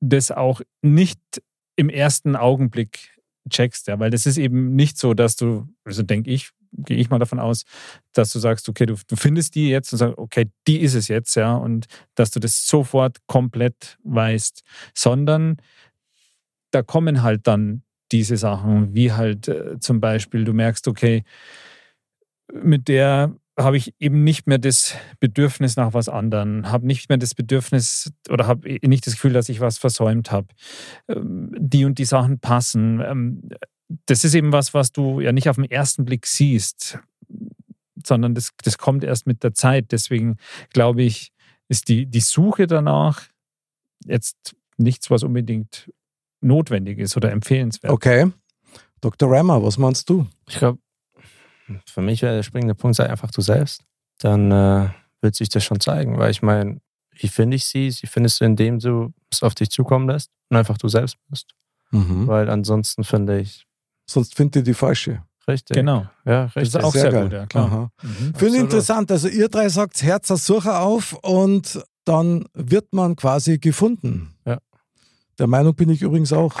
das auch nicht im ersten Augenblick checkst. Ja? Weil das ist eben nicht so, dass du, also denke ich, gehe ich mal davon aus, dass du sagst, okay, du, du findest die jetzt und sagst, okay, die ist es jetzt, ja, und dass du das sofort komplett weißt, sondern da kommen halt dann diese Sachen, wie halt äh, zum Beispiel, du merkst, okay, mit der habe ich eben nicht mehr das Bedürfnis nach was anderem, habe nicht mehr das Bedürfnis oder habe nicht das Gefühl, dass ich was versäumt habe. Ähm, Die und die Sachen passen. Das ist eben was, was du ja nicht auf den ersten Blick siehst, sondern das, das kommt erst mit der Zeit. Deswegen glaube ich, ist die, die Suche danach jetzt nichts, was unbedingt notwendig ist oder empfehlenswert. Okay. Dr. Rammer, was meinst du? Ich glaube, für mich wäre der springende Punkt, sei einfach du selbst. Dann äh, wird sich das schon zeigen, weil ich meine, wie finde ich sie? Sie findest du, indem du es auf dich zukommen lässt und einfach du selbst bist. Mhm. Weil ansonsten finde ich, Sonst findet ihr die falsche. richtig. Genau. Ja, Das richtig. ist auch Sehr sehr, geil. gut, ja klar. Mhm. Finde ich interessant. Also ihr drei sagt Herz als Sucher auf und dann wird man quasi gefunden. Ja. Der Meinung bin ich übrigens auch.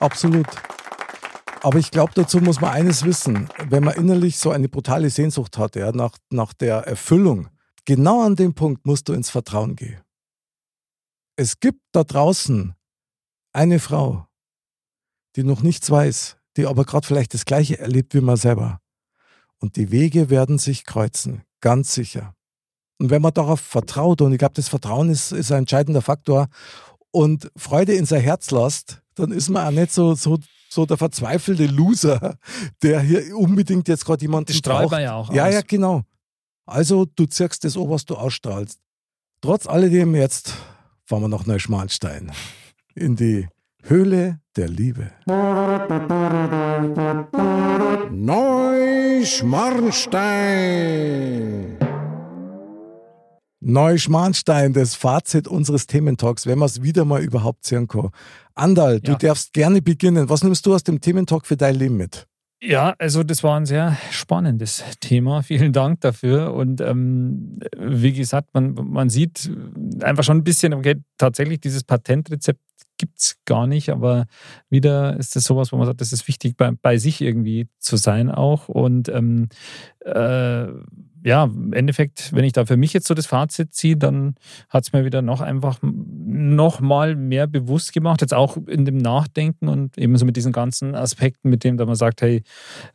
Absolut. Aber ich glaube, dazu muss man eines wissen. Wenn man innerlich so eine brutale Sehnsucht hat, ja, nach, nach der Erfüllung, genau an dem Punkt musst du ins Vertrauen gehen. Es gibt da draußen eine Frau, die noch nichts weiß, die aber gerade vielleicht das Gleiche erlebt wie man selber. Und die Wege werden sich kreuzen, ganz sicher. Und wenn man darauf vertraut, und ich glaube, das Vertrauen ist, ist ein entscheidender Faktor, und Freude in sein Herz lässt, dann ist man auch nicht so, so, so der verzweifelte Loser, der hier unbedingt jetzt gerade jemanden strahlt ja auch Ja, aus. ja, genau. Also du zirkst das an, was du ausstrahlst. Trotz alledem jetzt fahren wir nach Neuschmarnstein in die Höhle der Liebe. Neuschmarnstein. Neuschmarnstein, das Fazit unseres Thementalks, wenn wir es wieder mal überhaupt sehen kann. Andal, du Ja. darfst gerne beginnen. Was nimmst du aus dem Thementalk für dein Leben mit? Ja, also das war ein sehr spannendes Thema. Vielen Dank dafür. Und ähm, wie gesagt, man, man sieht einfach schon ein bisschen, okay, tatsächlich dieses Patentrezept gibt es gar nicht, aber wieder ist das sowas, wo man sagt, das ist wichtig, bei, bei sich irgendwie zu sein auch. Und ähm, äh, ja, im Endeffekt, wenn ich da für mich jetzt so das Fazit ziehe, dann hat es mir wieder noch einfach noch mal mehr bewusst gemacht, jetzt auch in dem Nachdenken und eben so mit diesen ganzen Aspekten, mit dem da man sagt, hey,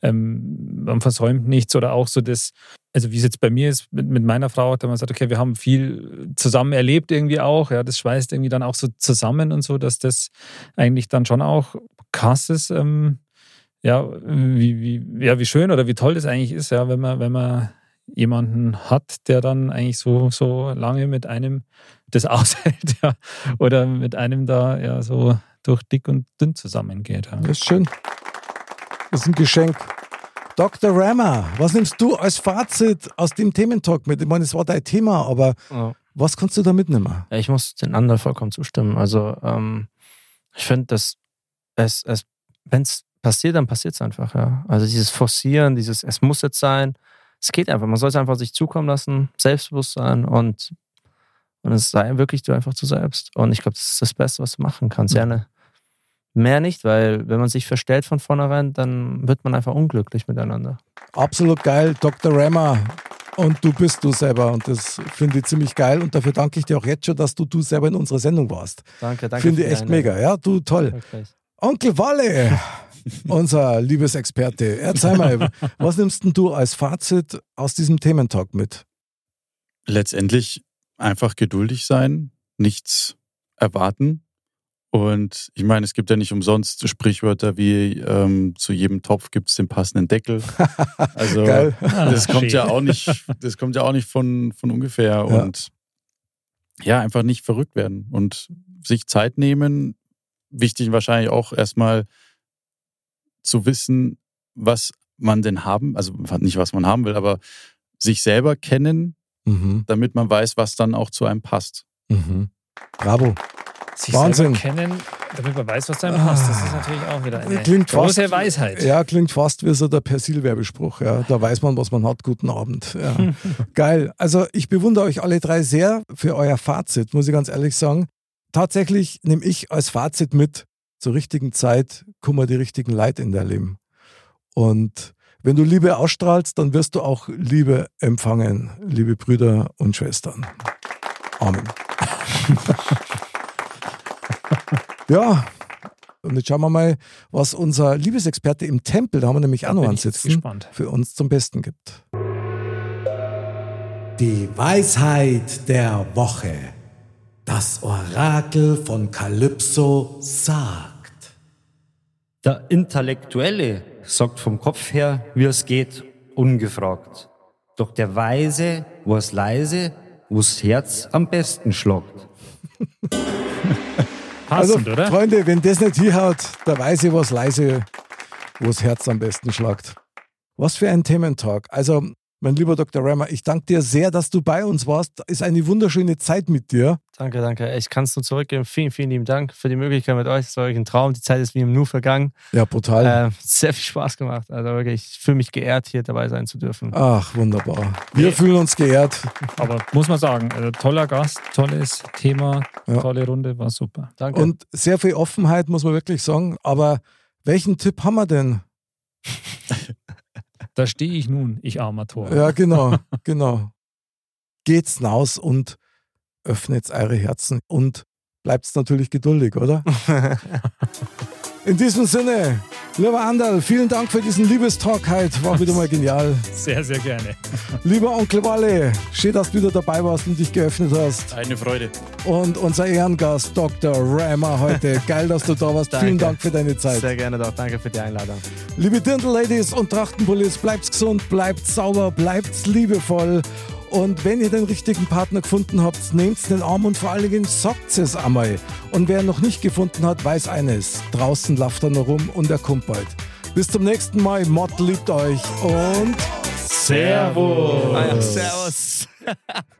ähm, man versäumt nichts oder auch so das, also wie es jetzt bei mir ist mit, mit meiner Frau, da man sagt, okay, wir haben viel zusammen erlebt irgendwie auch, ja, das schweißt irgendwie dann auch so zusammen und so, dass das eigentlich dann schon auch krass ist, ähm, ja, wie, wie, ja, wie schön oder wie toll das eigentlich ist, ja, wenn man, wenn man jemanden hat, der dann eigentlich so, so lange mit einem das aushält, ja, oder mit einem da ja so durch dick und dünn zusammengeht. Ja. Das ist schön. Das ist ein Geschenk. Dr. Rammer, was nimmst du als Fazit aus dem Thementalk mit? Ich meine, es war dein Thema, aber Ja. was kannst du da mitnehmen? Ich muss den anderen vollkommen zustimmen. Also ähm, ich finde, dass es, es wenn es passiert, dann passiert es einfach. Ja. Also dieses Forcieren, dieses es muss jetzt sein, es geht einfach. Man soll es einfach sich zukommen lassen, Selbstbewusstsein und, und es sei wirklich du einfach zu selbst. Und ich glaube, das ist das Beste, was du machen kannst. Ja, ne? Mehr nicht, weil wenn man sich verstellt von vornherein, dann wird man einfach unglücklich miteinander. Absolut geil, Dr. Rammer. Und du bist du selber. Und das finde ich ziemlich geil. Und dafür danke ich dir auch jetzt schon, dass du du selber in unserer Sendung warst. Danke, danke. Finde ich echt mega. Ja, du toll. Wirklich. Onkel Walle, unser Liebesexperte. Erzähl mal, was nimmst denn du als Fazit aus diesem Thementalk mit? letztendlich einfach geduldig sein, nichts erwarten. Und ich meine, es gibt ja nicht umsonst Sprichwörter wie ähm, zu jedem Topf gibt es den passenden Deckel. Also Geil. das Ah, kommt ja auch nicht, das kommt ja auch nicht von, von ungefähr. Ja. Und ja, einfach nicht verrückt werden und sich Zeit nehmen. Wichtig wahrscheinlich auch erstmal zu wissen, was man denn haben, also nicht was man haben will, aber sich selber kennen, Mhm. damit man weiß, was dann auch zu einem passt. Mhm. Bravo. Sich Wahnsinn. selber kennen, damit man weiß, was da einem passt. Das ist natürlich auch wieder eine Klingt große fast- Weisheit. Ja, klingt fast wie so der Persil-Werbespruch. Ja. Da weiß man, was man hat. Guten Abend. Ja. Geil. Also ich bewundere euch alle drei sehr für euer Fazit, muss ich ganz ehrlich sagen. Tatsächlich nehme ich als Fazit mit, zur richtigen Zeit kommen die richtigen Leute in dein Leben. Und wenn du Liebe ausstrahlst, dann wirst du auch Liebe empfangen, liebe Brüder und Schwestern. Amen. ja, und jetzt schauen wir mal, was unser Liebesexperte im Tempel, da haben wir nämlich auch noch einen sitzen, gespannt. für uns zum Besten gibt. Die Weisheit der Woche. Das Orakel von Kalypso sagt. Der Intellektuelle sagt vom Kopf her, wie es geht, ungefragt. Doch der Weise weiß leise, wo's Herz am besten schlagt. Passend, also, oder? Freunde, wenn das nicht hinhaut, weiß ich, was leise, wo das Herz am besten schlagt. Was für ein Thementalk. Also, mein lieber Dr. Rammer, ich danke dir sehr, dass du bei uns warst. Ist eine wunderschöne Zeit mit dir. Danke, danke. Ich kann es nur zurückgeben. Vielen, vielen lieben Dank für die Möglichkeit mit euch. Es war wirklich ein Traum. Die Zeit ist wie im Nu vergangen. Ja, brutal. Äh, sehr viel Spaß gemacht. Also wirklich, ich fühle mich geehrt, hier dabei sein zu dürfen. Ach, wunderbar. Wir fühlen uns geehrt. Aber muss man sagen, also toller Gast, tolles Thema, Ja. tolle Runde, war super. Danke. Und sehr viel Offenheit, muss man wirklich sagen. Aber welchen Tipp haben wir denn? Da stehe ich nun, ich armer Tor. Ja, genau, genau. Geht's hinaus und öffnet eure Herzen und bleibt natürlich geduldig, oder? In diesem Sinne, lieber Anderl, vielen Dank für diesen Liebestalk heute. War wieder mal genial. Sehr, sehr gerne. Lieber Onkel Walle, schön, dass du wieder dabei warst und dich geöffnet hast. Eine Freude. Und unser Ehrengast Dr. Rammer heute. Geil, dass du da warst. Vielen Danke. Dank für deine Zeit. Sehr gerne doch. Danke für die Einladung. Liebe Dirndl-Ladies und Trachtenpullis, bleibt gesund, bleibt sauber, bleibt liebevoll. Und wenn ihr den richtigen Partner gefunden habt, nehmt den Arm und vor allen Dingen sagt es einmal. Und wer noch nicht gefunden hat, weiß eines. Draußen lauft er noch rum und er kommt bald. Bis zum nächsten Mal. Mott liebt euch und Servus. Ah servus.